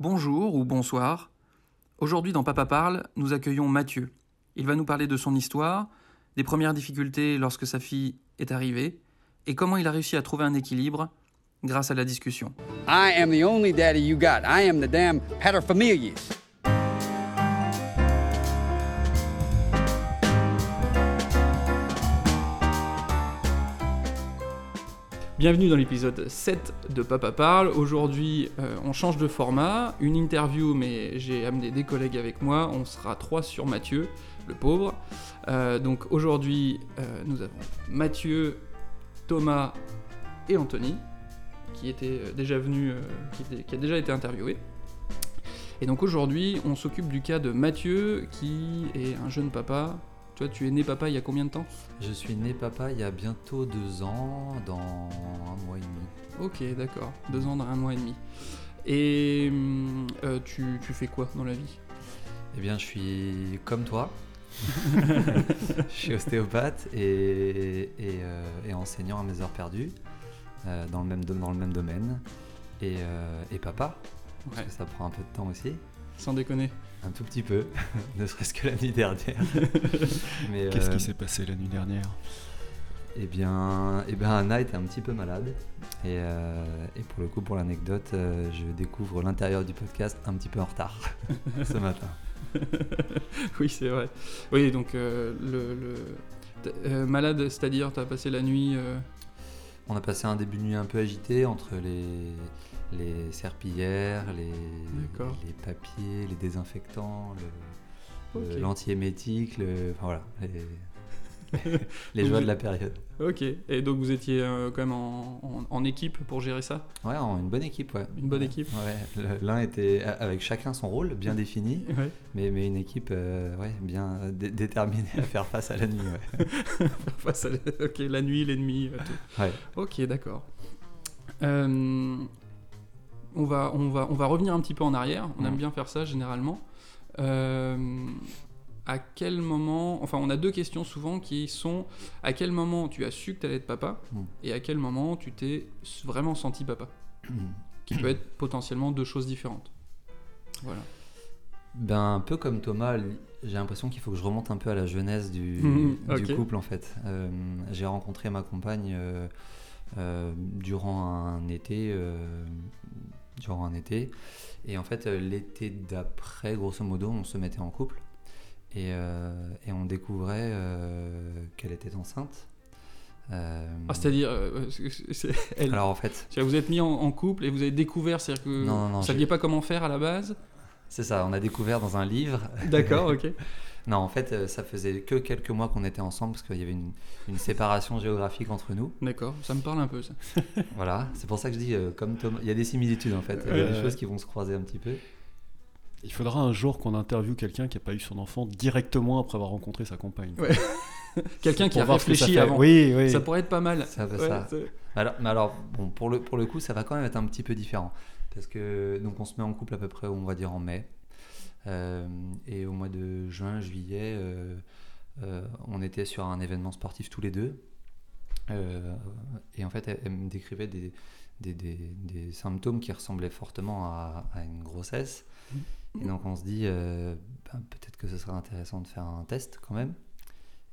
Bonjour ou bonsoir. Aujourd'hui dans Papa Parle, nous accueillons Mathieu. Il va nous parler de son histoire, des premières difficultés lorsque sa fille est arrivée, et comment il a réussi à trouver un équilibre grâce à la discussion. I am the only daddy you got. I am the damn paterfamilias. Bienvenue dans l'épisode 7 de Papa Parle. Aujourd'hui, euh, on change de format, une interview, mais j'ai amené des collègues avec moi. On sera trois sur Mathieu, le pauvre. Euh, donc aujourd'hui, euh, nous avons Mathieu, Thomas et Anthony, qui était déjà venu, qui, qui a déjà été interviewé. Et donc aujourd'hui, on s'occupe du cas de Mathieu, qui est un jeune papa. Toi, tu es né papa il y a combien de temps Je suis né papa il y a bientôt deux ans, dans un mois et demi. Ok, d'accord. Deux ans dans un mois et demi. Et hum, euh, tu, tu fais quoi dans la vie? Eh bien, je suis comme toi. je suis ostéopathe et, et, euh, et enseignant à mes heures perdues euh, dans, le même, dans le même domaine. Et, et papa, parce que ça prend un peu de temps aussi. sans déconner. Un tout petit peu, ne serait-ce que la nuit dernière. Mais, Qu'est-ce euh, qui s'est passé la nuit dernière? Eh bien, eh bien, Anna était un petit peu malade. Et, euh, et pour le coup, pour l'anecdote, euh, je découvre l'intérieur du podcast un petit peu en retard ce matin. oui, c'est vrai. Oui, donc euh, le, euh, malade, c'est-à-dire t'as passé la nuit. euh, On a passé un début de nuit un peu agité entre les, les serpillères, les, papiers, les désinfectants, le- l'antiémétique, le, enfin voilà, les, joies de la période. Ok. Et donc vous étiez euh, quand même en, en- en équipe pour gérer ça? Ouais, en- une bonne équipe, ouais. Une bonne Ouais, équipe. Ouais, l'un était avec chacun son rôle bien défini, Ouais. mais, mais une équipe euh, ouais, bien dé- déterminée à faire face à la nuit. Ouais. Face à la- ok, la nuit, l'ennemi, euh, tout. Ouais. Ok, d'accord. Euh, on, va, on, va, on va revenir un petit peu en arrière. On aime bien faire ça généralement. Euh, à quel moment. Enfin, on a deux questions souvent qui sont à quel moment tu as su que tu allais être papa Mhm. et à quel moment tu t'es vraiment senti papa Qui peut être potentiellement deux choses différentes. Voilà. Ben, un peu comme Thomas, j'ai l'impression qu'il faut que je remonte un peu à la jeunesse du, couple en fait. Euh, j'ai rencontré ma compagne euh, euh, durant un été, durant un été, et en fait euh, l'été d'après, grosso modo, on se mettait en couple et, euh, et on découvrait euh, qu'elle était enceinte. Euh, Ah, c'est-à-dire. elle- alors en fait, vous êtes mis en, en couple et vous avez découvert, c'est-à-dire que Non, non, non, vous saviez j'ai- pas comment faire à la base? C'est ça, on a découvert dans un livre D'accord, ok. Non, en fait, euh, ça faisait que quelques mois qu'on était ensemble parce qu'il y avait une, une séparation géographique entre nous. D'accord, ça me parle un peu ça. Voilà, c'est pour ça que je dis, euh, comme Thomas, il y a des similitudes en fait, il y a des Ouais. choses qui vont se croiser un petit peu. Il faudra un jour qu'on interviewe quelqu'un qui n'a pas eu son enfant directement après avoir rencontré sa compagne. Ouais. Quelqu'un qui a réfléchi fait. avant. Oui, oui. Ça pourrait être pas mal. Ça va, Ouais, ça. Alors, mais alors, bon, pour le, pour le coup, ça va quand même être un petit peu différent. Parce que, donc, on se met en couple à peu près, on va dire, en mai. Euh, et au mois de juin, juillet, euh, euh, on était sur un événement sportif tous les deux. Et en fait, elle, me décrivait des, symptômes qui ressemblaient fortement à, une grossesse. Et donc, on se dit, ben, peut-être que ce serait intéressant de faire un test quand même.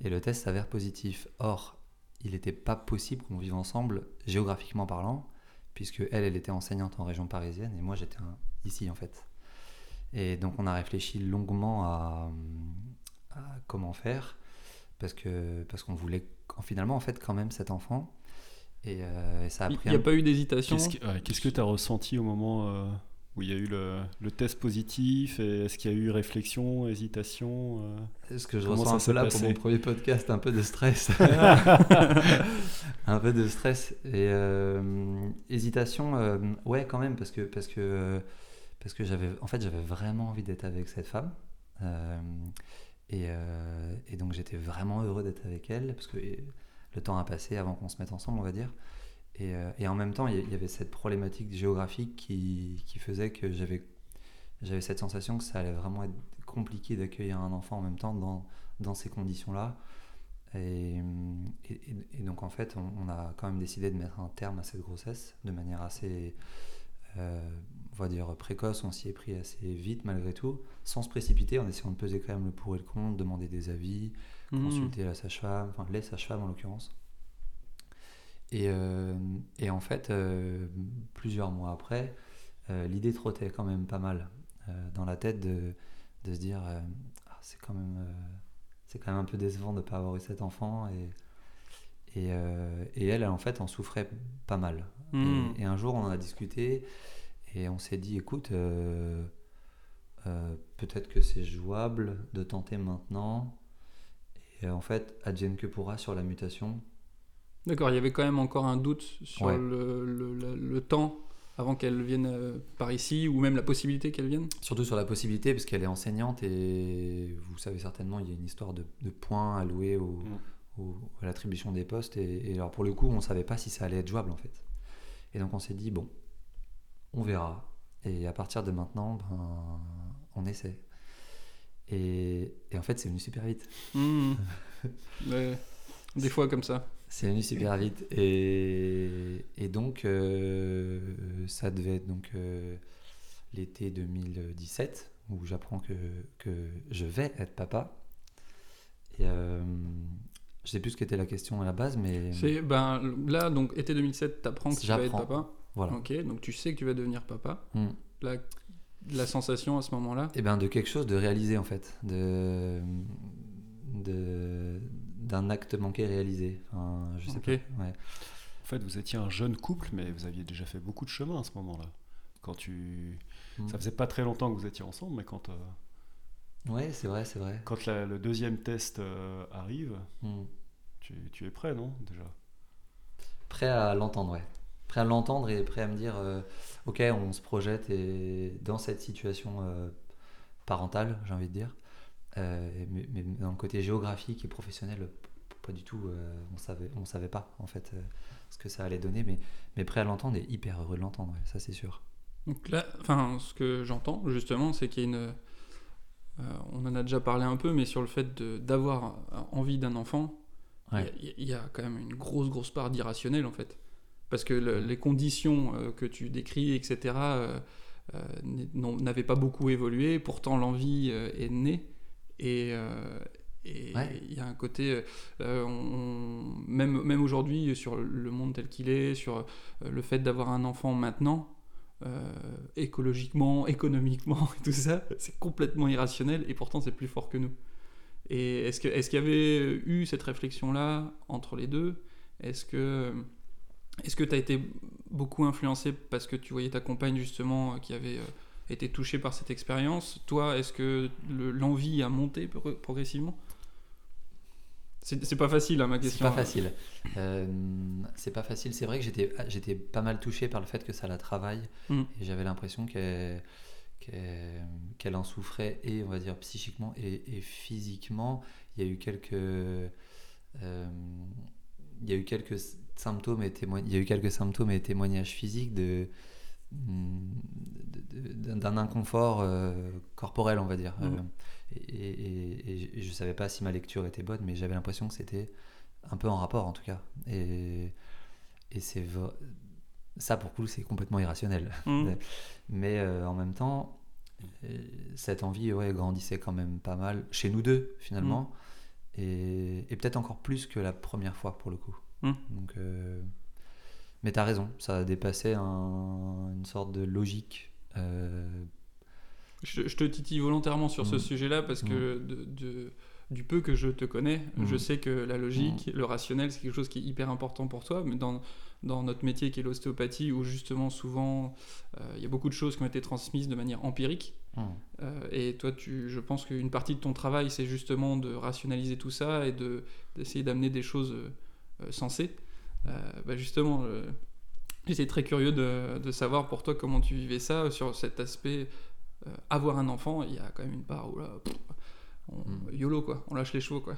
Et le test s'avère positif. Or, il n'était pas possible qu'on vive ensemble, géographiquement parlant, puisque elle, elle était enseignante en région parisienne et moi, j'étais ici en fait. Et donc, on a réfléchi longuement à, à comment faire, parce que parce qu'on voulait en- finalement en fait quand même cet enfant. Et, euh, et ça a Il pris n'y a un- pas eu d'hésitation. Qu'est-ce que ouais, qu'est-ce que tu as ressenti au moment euh, où il y a eu le, le test positif Est-ce qu'il y a eu réflexion, hésitation euh? Ce que je Comment ressens un peu là pour mon premier podcast, un peu de stress. un peu de stress et euh, hésitation, euh, ouais quand même parce que parce que parce que j'avais en fait j'avais vraiment envie d'être avec cette femme Euh, et, euh, et donc j'étais vraiment heureux d'être avec elle parce que le temps a passé avant qu'on se mette ensemble on va dire et, euh, en même temps il y- avait cette problématique géographique qui, qui faisait que j'avais j'avais cette sensation que ça allait vraiment être compliqué d'accueillir un enfant en même temps dans, dans ces conditions-là. Et, donc en fait, on, a quand même décidé de mettre un terme à cette grossesse de manière assez, on va dire, précoce, on s'y est pris assez vite malgré tout, sans se précipiter, en essayant de peser quand même le pour et le contre, demander des avis, Mhm. consulter la sage-femme, enfin les sages-femmes en l'occurrence. Et, euh, et en fait, euh, plusieurs mois après, euh, l'idée trottait quand même pas mal dans la tête de, de se dire Ah, c'est quand même c'est quand même un peu décevant de ne pas avoir eu cet enfant et et, et elle, en fait en souffrait pas mal et, et un jour on en a discuté et on s'est dit écoute euh, euh, peut-être que c'est jouable de tenter maintenant et en fait advienne que pourra sur la mutation D'accord, il y avait quand même encore un doute sur Ouais. le, le- le- le temps avant qu'elle vienne euh, par ici, ou même la possibilité qu'elle vienne. Surtout sur la possibilité, parce qu'elle est enseignante et vous savez certainement, il y a une histoire de, de points alloués au, Mm. au- à l'attribution des postes. Et, et alors pour le coup, on ne savait pas si ça allait être jouable en fait. Et donc on s'est dit, bon, on verra. Et à partir de maintenant, ben, on essaie. Et, et en fait, c'est venu super vite. Ouais, Des fois comme ça. C'est venu super vite. Et, et donc, euh, ça devait être donc, euh, l'été 2017, où j'apprends que, que je vais être papa. Et euh, je sais plus ce qu'était la question à la base, mais C'est ben là donc été 2007, t'apprends que tu vas être papa. Voilà. Ok, donc tu sais que tu vas devenir papa. Mm. La, la sensation à ce moment-là? Et ben de quelque chose de réalisé en fait, de de- d'un acte manqué réalisé. Enfin, je sais Ok. pas. Ouais. En fait, vous étiez un jeune couple, mais vous aviez déjà fait beaucoup de chemin à ce moment-là. Quand tu... Mm. Ça faisait pas très longtemps que vous étiez ensemble, mais quand, euh, Ouais, c'est vrai, c'est vrai. quand la- le deuxième test euh, arrive, Mm. tu, tu es prêt, non Déjà? Prêt à l'entendre, ouais. Prêt à l'entendre et prêt à me dire, euh, ok, on se projette et dans cette situation euh, parentale, j'ai envie de dire, euh, mais, mais dans le côté géographique et professionnel, pas du tout, on savait, on savait pas en fait ce que ça allait donner, mais, mais prêt à l'entendre et hyper heureux de l'entendre, ouais, ça c'est sûr. Donc là, enfin, ce que j'entends justement, c'est qu'il y a une. on en a déjà parlé un peu, mais sur le fait d'avoir envie d'un enfant, il y Ouais. y, a quand même une grosse, grosse part d'irrationnel en fait. Parce que le- les conditions euh, que tu décris, etc., euh, euh, n'avaient pas beaucoup évolué, pourtant l'envie est née. Et. Ouais. il y a un côté, euh, on- même, même aujourd'hui, sur le monde tel qu'il est, sur le fait d'avoir un enfant maintenant, euh, écologiquement, économiquement, et tout ça, c'est complètement irrationnel et pourtant c'est plus fort que nous. Et est-ce qu'il y avait eu cette réflexion-là entre les deux? Est-ce que est-ce que tu as été beaucoup influencé parce que tu voyais ta compagne justement euh, qui avait euh, été touchée par cette expérience? Toi, est-ce que le- l'envie a monté pro- progressivement? C'est c'est pas facile hein, ma C'est question. pas facile. Euh, c'est pas facile. C'est vrai que j'étais, pas mal touché par le fait que ça la travaille. Mm. Et j'avais l'impression qu'elle, en souffrait, et on va dire psychiquement et, et physiquement. Il y a eu quelques. euh, il y a eu quelques symptômes et témoignages, il y a eu quelques symptômes et témoignages physiques de, d'un inconfort euh, corporel, on va dire. Mhm. Euh, et, et- et je savais pas si ma lecture était bonne, mais j'avais l'impression que c'était un peu en rapport en tout cas. Et, et c'est ça pour le coup c'est complètement irrationnel. Mm. Mais euh, en même temps, cette envie ouais, grandissait quand même pas mal chez nous deux finalement. Et, et peut-être encore plus que la première fois pour le coup. Mm. Donc, euh, mais t'as raison, ça dépassait un- une sorte de logique. euh, Je, je te titille volontairement sur ce Mm. sujet-là parce que de, de- du peu que je te connais, je sais que la logique, le rationnel, c'est quelque chose qui est hyper important pour toi. Mais dans, dans notre métier qui est l'ostéopathie, où justement souvent euh, il y a beaucoup de choses qui ont été transmises de manière empirique. hmm. euh, et toi, tu, je pense qu'une partie de ton travail, c'est justement de rationaliser tout ça et de, d'essayer d'amener des choses euh, sensées. Euh, bah justement, euh, j'étais très curieux de, de savoir pour toi comment tu vivais ça sur cet aspect. avoir un enfant, il y a quand même une part où là, pff, on- Mm. YOLO quoi, on lâche les chevaux quoi.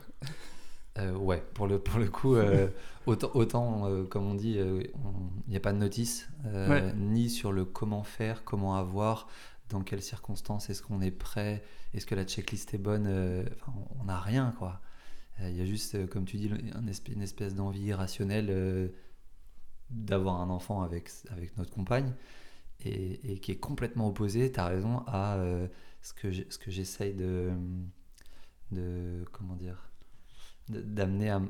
Euh, ouais, pour le, pour le coup, euh, autant, autant euh, comme on dit, il n'y a pas de notice, Ouais. ni sur le comment faire, comment avoir, dans quelles circonstances, est-ce qu'on est prêt, est-ce que la checklist est bonne, enfin, on n'a rien quoi. Euh, Il y a juste, euh, comme tu dis, une espèce d'envie irrationnelle euh, d'avoir un enfant avec, avec notre compagne. et, qui est complètement opposé, tu as raison, à ce que j'essaye de, de. Comment dire D'amener à,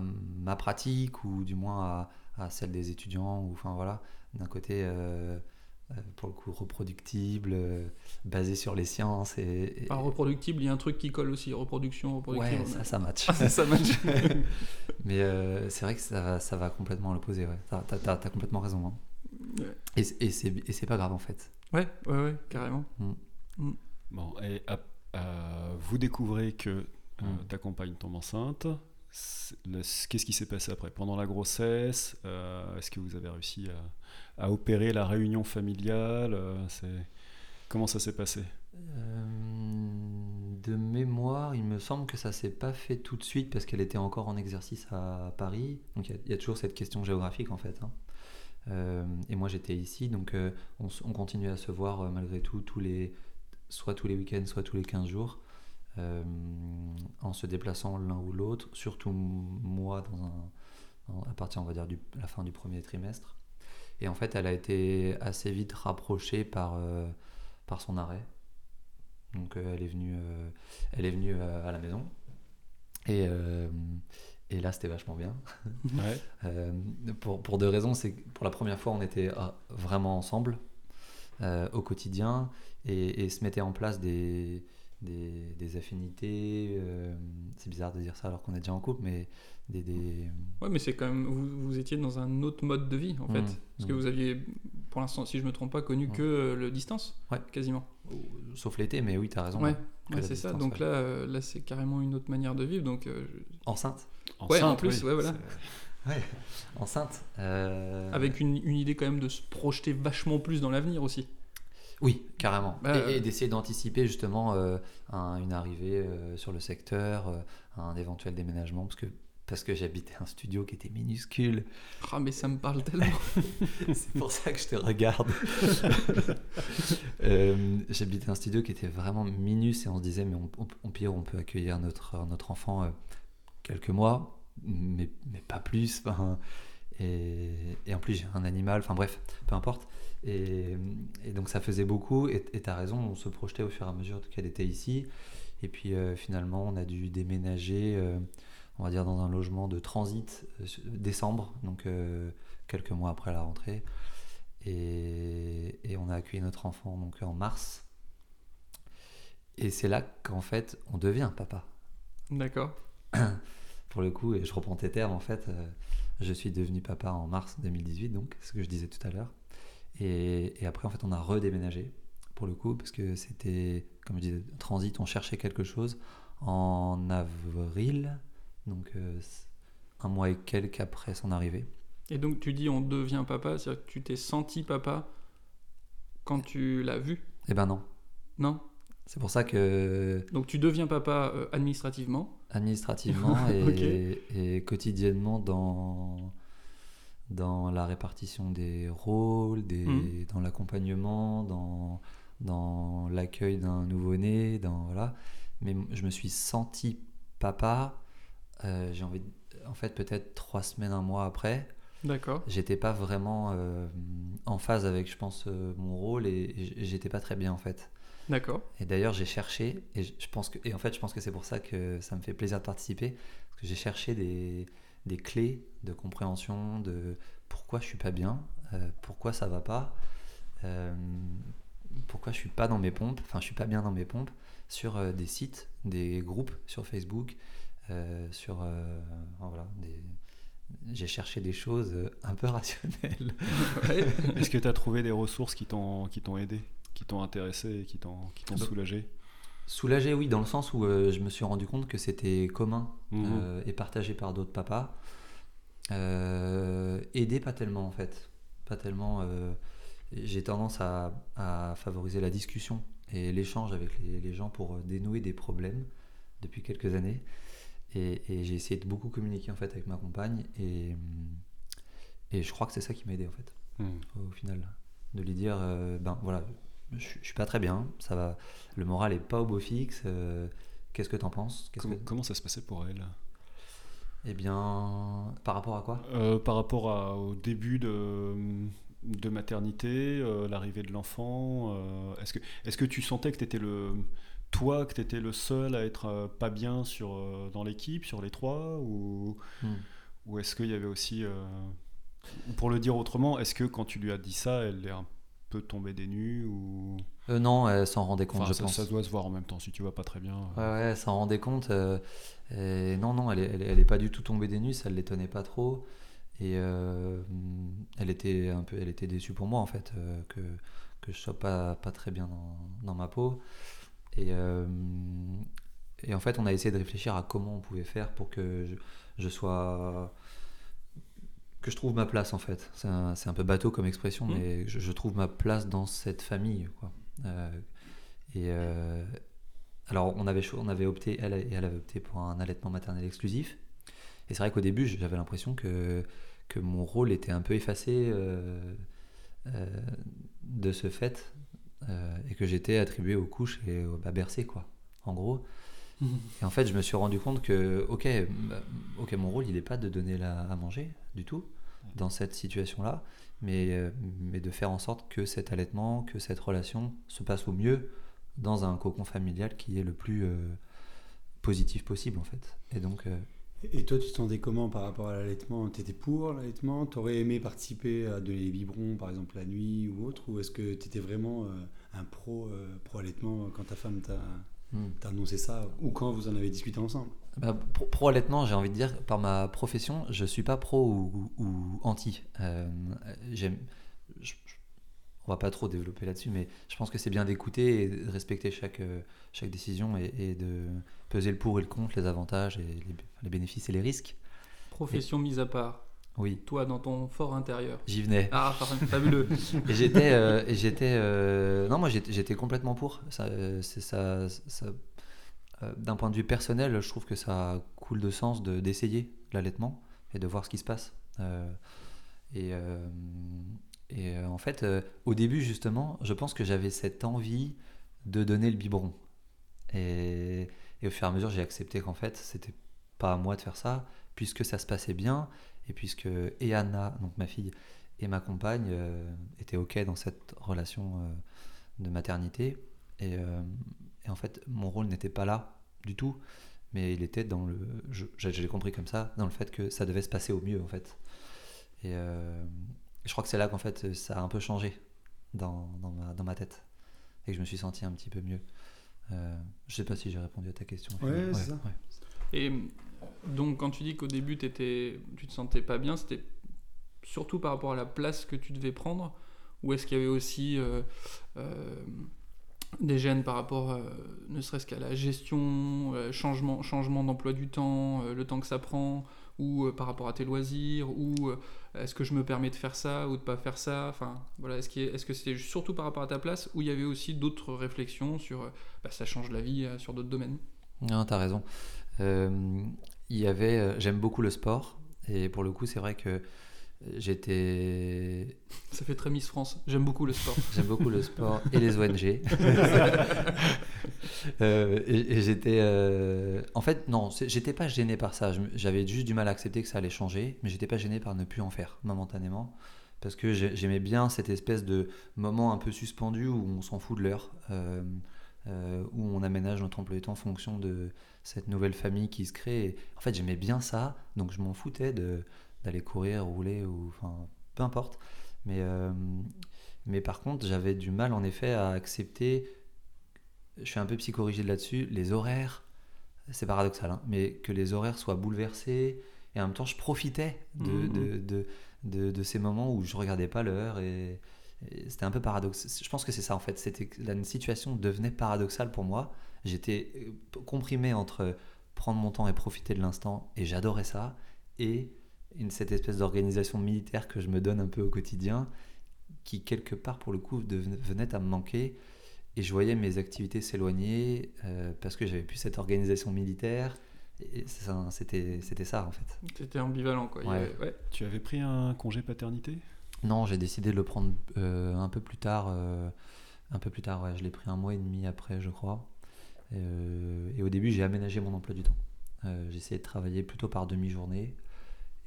ma pratique, ou du moins à, à celle des étudiants, enfin voilà, d'un côté. Pour le coup reproductible, euh, basé sur les sciences et, et- Par reproductible, il y a un truc qui colle aussi, reproduction, reproductible. ouais, ça, ça match. Ah, ça match. Mais euh, c'est vrai que ça, va- ça va complètement à l'opposé. Ouais. T'as, complètement raison. hein. Ouais. Et, c'est- et et pas grave en fait. ouais, ouais, ouais, carrément. Bon, et ap- euh, vous découvrez que euh, Mm. ta compagne tombe enceinte. Qu'est-ce qui s'est passé après? Pendant la grossesse, euh, est-ce que vous avez réussi à, à opérer la réunion familiale euh. Comment ça s'est passé? Euh, de mémoire, il me semble que ça s'est pas fait tout de suite parce qu'elle était encore en exercice à Paris. Donc il y a- toujours cette question géographique en fait. hein. Euh, et moi j'étais ici, donc on, on continuait à se voir malgré tout, tous les, soit tous les week-ends, soit tous les 15 jours, en se déplaçant l'un ou l'autre, surtout moi à partir on va dire de la fin du premier trimestre. Et en fait elle a été assez vite rapprochée par, euh, par son arrêt. Donc euh, elle est venue, euh, elle est venue à la maison. Et, et là, c'était vachement bien. Ouais. Pour, pour deux raisons. C'est que pour la première fois, on était ah, vraiment ensemble au quotidien et, et se mettaient en place des, des, des affinités. c'est bizarre de dire ça alors qu'on est déjà en couple, mais des. des... Ouais, mais c'est quand même. Vous, vous étiez dans un autre mode de vie, en fait. Mm, Parce que mm. vous aviez, pour l'instant, si je me trompe pas, connu que euh, le distance. Ouais. Quasiment. Sauf l'été, mais oui, tu as raison. Ouais, ouais, c'est ça. Donc ouais. là, euh, là c'est carrément une autre manière de vivre. Donc, euh, je- Enceinte. Ouais, en plus, oui. ouais, voilà. C'est- Enceinte. avec une, une idée quand même de se projeter vachement plus dans l'avenir aussi. Oui, carrément. Bah, et et d'essayer d'anticiper justement euh, un- une arrivée euh, sur le secteur, euh, un éventuel déménagement, parce que, parce que j'habitais un studio qui était minuscule. Ah, mais ça me parle tellement. C'est pour ça que je te regarde. Euh, j'habitais un studio qui était vraiment minus et on se disait, mais on, pire, on peut accueillir notre, notre enfant euh, quelques mois, mais, mais pas plus. enfin, et, et en plus, j'ai un animal, enfin bref, peu importe. Et, et donc, ça faisait beaucoup. Et tu as raison, on se projetait au fur et à mesure qu'elle était ici. Et puis, euh, finalement, on a dû déménager, on va dire, dans un logement de transit euh, décembre, donc euh, quelques mois après la rentrée. Et, et on a accueilli notre enfant donc en mars. Et c'est là qu'en fait, on devient papa. D'accord. Pour le coup, et je reprends tes termes, en fait, euh, je suis devenu papa en mars 2018, donc, ce que je disais tout à l'heure. Et, et après, en fait, on a redéménagé, pour le coup, parce que c'était, comme je disais, transit, on cherchait quelque chose en avril, donc euh, un mois et quelques après son arrivée. Et donc, tu dis on devient papa, c'est-à-dire que tu t'es senti papa quand tu l'as vu? Eh ben non. Non? C'est pour ça que Donc, tu deviens papa euh, administrativement? administrativement et, et quotidiennement dans, dans la répartition des rôles, des, Mhm. dans l'accompagnement, dans, dans l'accueil d'un nouveau-né, dans voilà. Mais je me suis senti papa. Euh, J'ai envie, de- en fait, peut-être trois semaines, un mois après. D'accord. J'étais pas vraiment euh, en phase avec, je pense, euh, mon rôle et, j'étais pas très bien en fait. D'accord. Et d'ailleurs, j'ai cherché, et je pense que, et en fait, je pense que c'est pour ça que ça me fait plaisir de participer, parce que j'ai cherché des, des clés de compréhension de pourquoi je suis pas bien, euh, pourquoi ça va pas, euh, pourquoi je suis pas dans mes pompes, enfin, je suis pas bien dans mes pompes, sur euh, des sites, des groupes sur Facebook, sur, euh, voilà, des, j'ai cherché des choses euh, un peu rationnelles. Ouais. Est-ce que tu as trouvé des ressources qui t'ont qui t'ont aidé, qui t'ont intéressé, et qui t'ont qui t'ont soulagé? Soulagé, oui, dans le sens où euh, je me suis rendu compte que c'était commun Mhm. euh, et partagé par d'autres papas. Euh, aidé, pas tellement en fait. Pas tellement. euh, J'ai tendance à, à favoriser la discussion et l'échange avec les, les gens pour dénouer des problèmes depuis quelques années. Et, et j'ai essayé de beaucoup communiquer en fait avec ma compagne et, et je crois que c'est ça qui m'a aidé en fait Mhm. au final. De lui dire, euh, ben voilà, je, je suis pas très bien, ça va, le moral est pas au beau fixe, euh, qu'est-ce que t'en penses? Comment, que- comment ça se passait pour elle? Eh bien, par rapport à quoi? Euh, Par rapport à- au début de, de maternité, euh, l'arrivée de l'enfant euh, Est-ce que, est que tu sentais que tu étais le. Toi, que tu étais le seul à être euh, pas bien sur, dans l'équipe, sur les trois Ou, Hmm. ou est-ce qu'il y avait aussi. ou pour le dire autrement, est-ce que quand tu lui as dit ça, elle est un peu tombée des nues ou... Euh, non, elle s'en rendait compte, Enfin, je ça, pense. ça doit se voir en même temps si tu vas pas très bien. Ouais, ouais, elle s'en rendait compte. euh, et non, non, elle est, elle, elle est pas du tout tombée des nues, ça ne l'étonnait pas trop. Et euh, elle, était un peu, elle était déçue pour moi, en fait, euh, que, que je sois pas, pas très bien dans, dans ma peau. Et, euh, et en fait, on a essayé de réfléchir à comment on pouvait faire pour que je, je sois. que je trouve ma place, en fait. C'est un, peu bateau comme expression, Mhm. mais je, je trouve ma place dans cette famille, quoi. Euh, et. euh, alors, on avait, on avait opté, elle, et elle avait opté pour un allaitement maternel exclusif. Et c'est vrai qu'au début, j'avais l'impression que, que mon rôle était un peu effacé de ce fait euh, et que j'étais attribué aux couches et au, à bercer, quoi, en gros. Et en fait, je me suis rendu compte que, ok, bah, ok, mon rôle, il n'est pas de donner la, à manger du tout dans cette situation-là, mais, euh, mais de faire en sorte que cet allaitement, que cette relation se passe au mieux dans un cocon familial qui est le plus euh, positif possible, en fait. Et donc, Et toi, tu te sentais comment par rapport à l'allaitement? Tu étais pour l'allaitement? Tu aurais aimé participer à donner les biberons, par exemple, la nuit ou autre? Ou est-ce que tu étais vraiment euh, un pro, euh, pro allaitement quand ta femme t'a hmm. t'a annoncé ça Ou quand vous en avez discuté ensemble? Bah, pro, pro allaitement, j'ai envie de dire, par ma profession, je suis pas pro ou, ou- ou anti. Euh, j'aime, je- je- on va pas trop développer là-dessus, mais je pense que c'est bien d'écouter et de respecter chaque, euh, chaque décision et, et de peser le pour et le contre, les avantages et les, les bénéfices et les risques. Profession mise à part. Oui, Toi, dans ton fort intérieur. j'y venais. Ah, fabuleux. Et j'étais, euh, j'étais, euh, non, moi j'étais, complètement pour. Ça, euh, c'est ça, ça- d'un point de vue personnel, je trouve que ça coule de sens de d'essayer l'allaitement et de voir ce qui se passe. Euh, et et euh, en fait, euh, au début justement, je pense que j'avais cette envie de donner le biberon. Et, au fur et à mesure, j'ai accepté qu'en fait, c'était pas à moi de faire ça, puisque ça se passait bien, et puisque et Anna, donc ma fille, et ma compagne euh, étaient OK dans cette relation de maternité. Et, en fait, mon rôle n'était pas là du tout, mais il était dans le. Je, l'ai compris comme ça, dans le fait que ça devait se passer au mieux, en fait. Et je crois que c'est là qu'en fait, ça a un peu changé dans, dans, ma, dans ma tête. Et que je me suis senti un petit peu mieux. Euh, je sais pas si j'ai répondu à ta question. Ouais, c'est ça. Et euh, donc, quand tu dis qu'au début, t'étais- tu te sentais pas bien, c'était surtout par rapport à la place que tu devais prendre? Ou est-ce qu'il y avait aussi euh, euh, des gènes par rapport, euh, ne serait-ce qu'à la gestion, euh, changement, changement d'emploi du temps, euh, le temps que ça prend, ou par rapport à tes loisirs, ou est-ce que je me permets de faire ça ou de pas faire ça? Enfin, voilà, est-ce, est-ce que c'était surtout par rapport à ta place, ou il y avait aussi d'autres réflexions sur, bah, ça change la vie sur d'autres domaines? Non, t'as raison. Il y avait, j'aime beaucoup le sport et pour le coup, c'est vrai que j'étais, Ça fait très Miss France. J'aime beaucoup le sport. j'aime beaucoup le sport et les ONG. Euh, et, et j'étais, euh, en fait, non, j'étais pas gêné par ça. J'avais juste du mal à accepter que ça allait changer, mais j'étais pas gêné par ne plus en faire momentanément. Parce que j'ai- j'aimais bien cette espèce de moment un peu suspendu où on s'en fout de l'heure, euh, euh, où on aménage notre emploi du temps en fonction de cette nouvelle famille qui se crée. Et en fait, j'aimais bien ça, donc je m'en foutais de- d'aller courir, rouler, ou enfin, peu importe. Mais, euh, mais par contre, j'avais du mal en effet à accepter, je suis un peu psychorigide là-dessus, les horaires, c'est paradoxal, hein, mais que les horaires soient bouleversés, et en même temps, je profitais de, Mhm. de, de, de- de ces moments où je regardais pas l'heure, et, et c'était un peu paradoxal. Je pense que c'est ça en fait, c'était que la situation devenait paradoxale pour moi. J'étais euh, comprimé entre prendre mon temps et profiter de l'instant, et j'adorais ça, et une, cette espèce d'organisation militaire que je me donne un peu au quotidien, qui quelque part pour le coup devenait- venait à me manquer, et je voyais mes activités s'éloigner euh, parce que j'avais plus cette organisation militaire, c'était c'était ça en fait. C'était ambivalent, quoi. Ouais. avait- ouais. Tu avais pris un congé paternité? Non, j'ai décidé de le prendre euh, un peu plus tard. euh, un peu plus tard, ouais. Je l'ai pris un mois et demi après, je crois. Euh, et au début, j'ai aménagé mon emploi du temps. Euh, j'ai essayé de travailler plutôt par demi-journée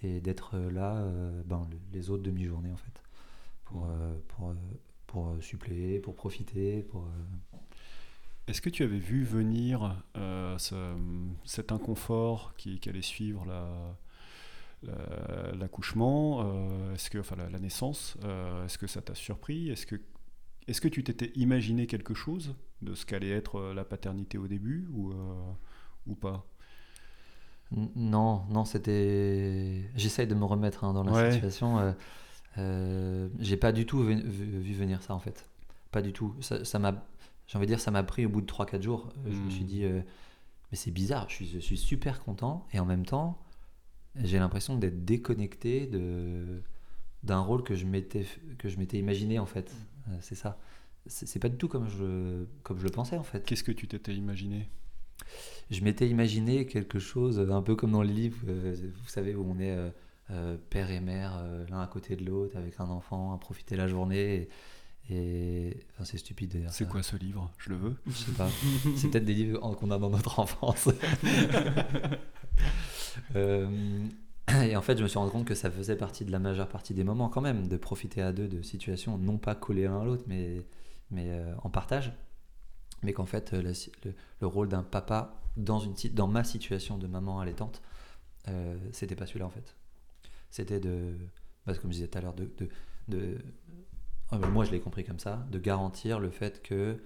et d'être là euh, ben, le- les autres demi-journées, en fait. pour, euh, pour, euh, pour euh, suppléer, pour profiter, euh, Est-ce que tu avais vu venir euh, ce- cet inconfort qui, allait suivre la, la- l'accouchement, euh, est-ce que, enfin la, la naissance, euh, est-ce que ça t'a surpris? Est-ce que, est-ce que tu t'étais imaginé quelque chose de ce qu'allait être euh, la paternité au début ou, euh, ou pas? Non, non, c'était. J'essaye de me remettre hein, dans la Ouais. situation. euh, euh, j'ai pas du tout vu, vu- vu venir ça en fait. Pas du tout. Ça, m'a. J'ai envie de dire, ça m'a pris au bout de 3-4 jours. Euh, Je me suis Hmm. dit, euh, mais c'est bizarre, je suis, je suis super content et en même temps, j'ai l'impression d'être déconnecté de d'un rôle que je m'étais que je m'étais imaginé en fait. C'est ça. C'est c'est pas du tout comme je comme je le pensais en fait. Qu'est-ce que tu t'étais imaginé? Je m'étais imaginé quelque chose un peu comme dans le livre, euh, vous savez, où on est euh, euh, père et mère l'un à côté de l'autre avec un enfant à profiter la journée. Et, et- enfin, c'est stupide de dire C'est quoi ce livre? Je le veux. Je sais pas. C'est peut-être des livres qu'on a dans notre enfance. Euh, et en fait, je me suis rendu compte que ça faisait partie de la majeure partie des moments quand même, de profiter à deux de situations non pas collées l'un à l'autre, mais, mais euh, en partage. Mais qu'en fait, euh, le, le rôle d'un papa dans, une, dans ma situation de maman allaitante, euh, c'était pas celui-là en fait. C'était de, bah, comme je disais tout à l'heure, de, de, bah, moi je l'ai compris comme ça, de garantir le fait que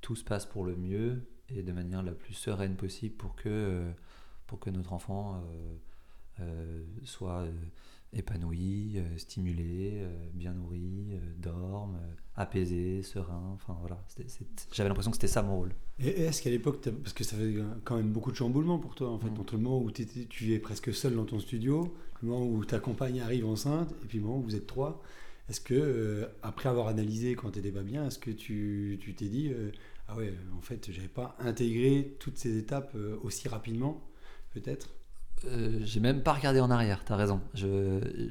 tout se passe pour le mieux et de manière la plus sereine possible pour que, euh, pour que notre enfant euh, soit épanoui, euh, stimulé, euh, bien nourri, euh, dorme, apaisé, serein. Enfin voilà, j'avais l'impression que c'était ça mon rôle. Et et est-ce qu'à l'époque, parce que ça fait quand même beaucoup de chamboulements pour toi, en fait, Mm. entre le moment où tu vivais presque seul dans ton studio, le moment où ta compagne arrive enceinte, et puis le moment où vous êtes trois, est-ce que, après avoir analysé quand t'étais pas bien, est-ce que tu tu t'es dit, ah ouais, en fait, j'avais pas intégré toutes ces étapes aussi rapidement, peut-être Euh, j'ai même pas regardé en arrière, t'as raison. Je, euh,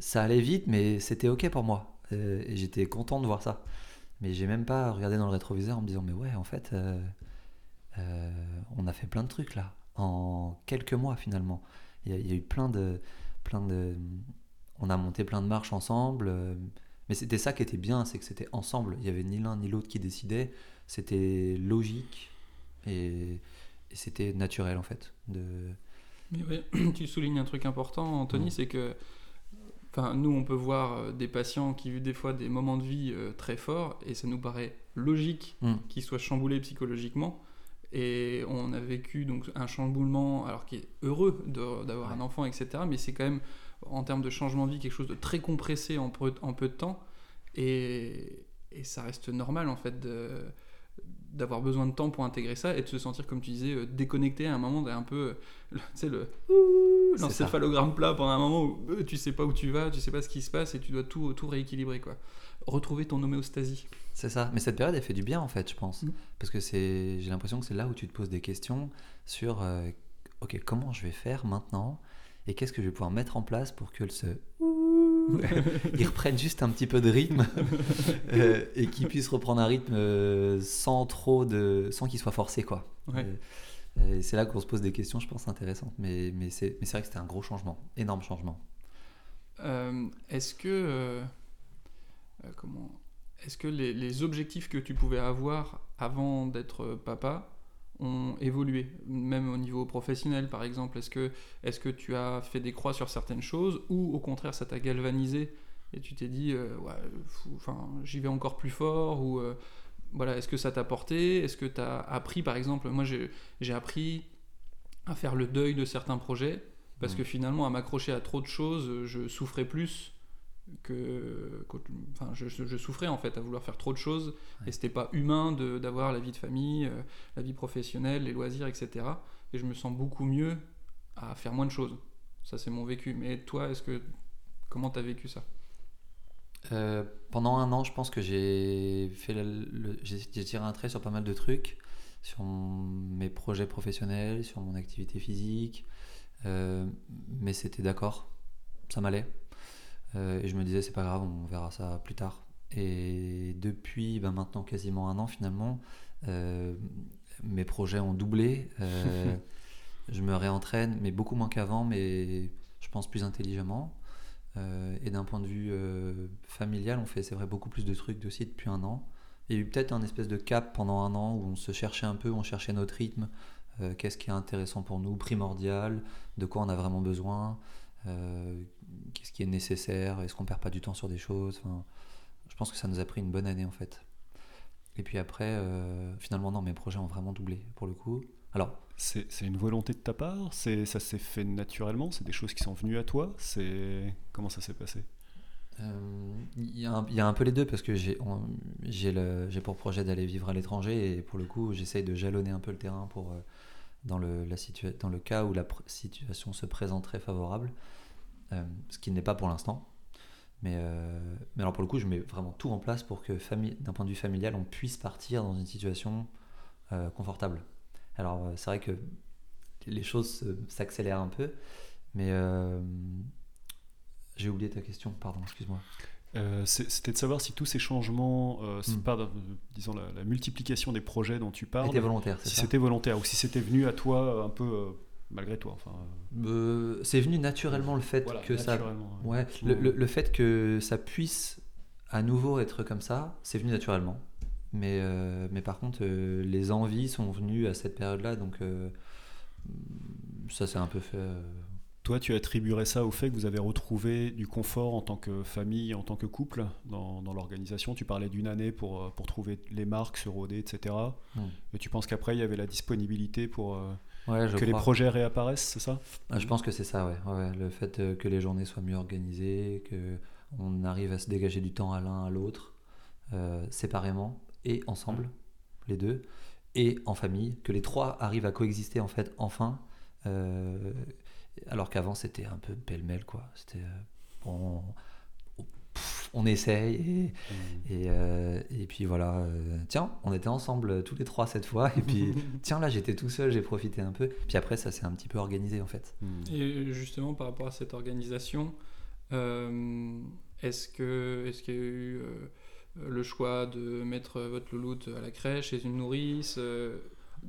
ça allait vite, mais c'était ok pour moi. Euh, et j'étais content de voir ça. Mais j'ai même pas regardé dans le rétroviseur en me disant, mais ouais, en fait, on a fait plein de trucs là, en quelques mois finalement. Il y, a- eu plein de, plein de. On a monté plein de marches ensemble. mais c'était ça qui était bien, c'est que c'était ensemble. Il y avait ni l'un ni l'autre qui décidait. C'était logique et, et c'était naturel en fait. De, Mais ouais, tu soulignes un truc important, Anthony, Mm. c'est que enfin, nous, on peut voir euh, des patients qui vivent des fois des moments de vie euh, très forts, et ça nous paraît logique Mm. qu'ils soient chamboulés psychologiquement. Et on a vécu donc un chamboulement, alors qui est heureux d'avoir Ouais. un enfant, etc. Mais c'est quand même, en termes de changement de vie, quelque chose de très compressé en peu, en peu de temps. Et, et ça reste normal, en fait, de d'avoir besoin de temps pour intégrer ça et de se sentir, comme tu disais, euh, déconnecté à un moment, d'un peu, euh, le- tu sais, le l'encéphalogramme plat pendant un moment où euh, tu sais pas où tu vas, tu sais pas ce qui se passe et tu dois tout, tout rééquilibrer, quoi. Retrouver ton homéostasie. C'est ça. Mais cette période, elle fait du bien, en fait, je pense. Mhm. Parce que c'est, j'ai l'impression que c'est là où tu te poses des questions sur, euh, ok, comment je vais faire maintenant et qu'est-ce que je vais pouvoir mettre en place pour que ce il reprenne juste un petit peu de rythme euh, et qu'il puisse reprendre un rythme euh, sans trop de, sans qu'il soit forcé, quoi. Ouais. Euh, c'est là qu'on se pose des questions, je pense, intéressantes. Mais, mais c'est, mais c'est vrai que c'était un gros changement, énorme changement. Euh, est-ce que comment est-ce que les, les objectifs que tu pouvais avoir avant d'être papa ont évolué même au niveau professionnel par exemple est-ce que est-ce que tu as fait des croix sur certaines choses ou au contraire ça t'a galvanisé et tu t'es dit euh, ouais, enfin j'y vais encore plus fort ou euh, voilà est-ce que ça t'a porté est-ce que tu as appris par exemple moi j'ai appris à faire le deuil de certains projets parce Mm. que finalement, à m'accrocher à trop de choses, je souffrais plus que. Enfin, je, je souffrais en fait à vouloir faire trop de choses. Ouais. Et c'était pas humain d'avoir la vie de famille, euh, la vie professionnelle, les loisirs, etc. Et je me sens beaucoup mieux à faire moins de choses. Ça, c'est mon vécu. Mais toi, est-ce que. Comment t'as vécu ça? Euh, pendant un an, je pense que j'ai fait le- le- j'ai j'ai tiré un trait sur pas mal de trucs, sur mon- mes projets professionnels, sur mon activité physique, euh, mais c'était d'accord, ça m'allait. Euh, et je me disais, c'est pas grave, on verra ça plus tard. Et depuis ben, maintenant quasiment un an finalement, euh, mes projets ont doublé. euh, je me réentraîne, mais beaucoup moins qu'avant, mais je pense plus intelligemment. Euh, et d'un point de vue familial, on fait, c'est vrai, beaucoup plus de trucs aussi depuis un an. Il y a eu peut-être un espèce de cap pendant un an où on se cherchait un peu, on cherchait notre rythme, qu'est-ce qui est intéressant pour nous, primordial, de quoi on a vraiment besoin, qu'est-ce qui est nécessaire, est-ce qu'on perd pas du temps sur des choses. Enfin, je pense que ça nous a pris une bonne année en fait. Et puis après, euh, finalement, non, mes projets ont vraiment doublé pour le coup. Alors, C'est une volonté de ta part? C'est Ça s'est fait naturellement? C'est des choses qui sont venues à toi? C'est Comment ça s'est passé? Euh, Il y, a un- il y a un peu les deux parce que j'ai pour projet d'aller vivre à l'étranger et pour le coup j'essaye de jalonner un peu le terrain pour euh, dans le, la situa- dans le cas où la situation se présenterait favorable, ce qui n'est pas pour l'instant. Mais, euh, mais alors pour le coup je mets vraiment tout en place pour que d'un point de vue familial on puisse partir dans une situation euh, confortable. Alors euh, c'est vrai que les choses se- s'accélèrent un peu, mais euh, j'ai oublié ta question, pardon, excuse-moi. Euh, C'était de savoir si tous ces changements, euh, Hmm. pas, euh, disons, la, la multiplication des projets dont tu parles, Était volontaire, si c'était volontaire ou si c'était venu à toi un peu euh, malgré toi. Enfin, euh, Euh, C'est venu naturellement le fait voilà, que ça. Ouais, le, le- le fait que ça puisse à nouveau être comme ça, c'est venu naturellement. Mais, euh, mais par contre, euh, les envies sont venues à cette période-là, donc euh, ça s'est un peu fait. euh, Toi, tu attribuerais ça au fait que vous avez retrouvé du confort en tant que famille, en tant que couple dans, dans l'organisation? Tu parlais d'une année pour, pour trouver les marques, se roder, etc. Hmm. Et tu penses qu'après, il y avait la disponibilité pour euh, Ouais, que les projets réapparaissent, c'est ça? Ah, je pense que c'est ça, ouais. Le fait que les journées soient mieux organisées, que on arrive à se dégager du temps à l'un à l'autre, euh, séparément et ensemble, les deux, et en famille, que les trois arrivent à coexister en fait enfin, euh, alors qu'avant c'était un peu pêle-mêle quoi. C'était euh, bon, on essaye et, et, euh, et puis voilà, euh, tiens, on était ensemble euh, tous les trois cette fois, et puis tiens là j'étais tout seul, j'ai profité un peu, puis après ça s'est un petit peu organisé en fait. Et justement, par rapport à cette organisation, euh, est-ce que est-ce qu'il y a eu euh, le choix de mettre votre louloute à la crèche chez une nourrice euh,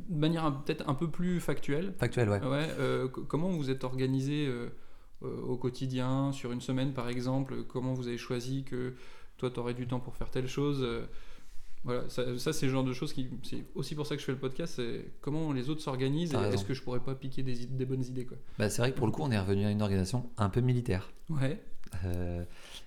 de manière peut-être un peu plus factuelle? Factuel, ouais. Ouais, euh, co- comment vous êtes organisé euh, euh, au quotidien, sur une semaine par exemple Comment vous avez choisi que toi tu aurais du temps pour faire telle chose euh, Voilà, ça, ça, c'est le genre de choses qui. C'est aussi pour ça que je fais le podcast c'est comment les autres s'organisent et est-ce que je pourrais pas piquer des, des bonnes idées quoi Bah, c'est vrai que pour le coup, on est revenu à une organisation un peu militaire. Ouais, Euh,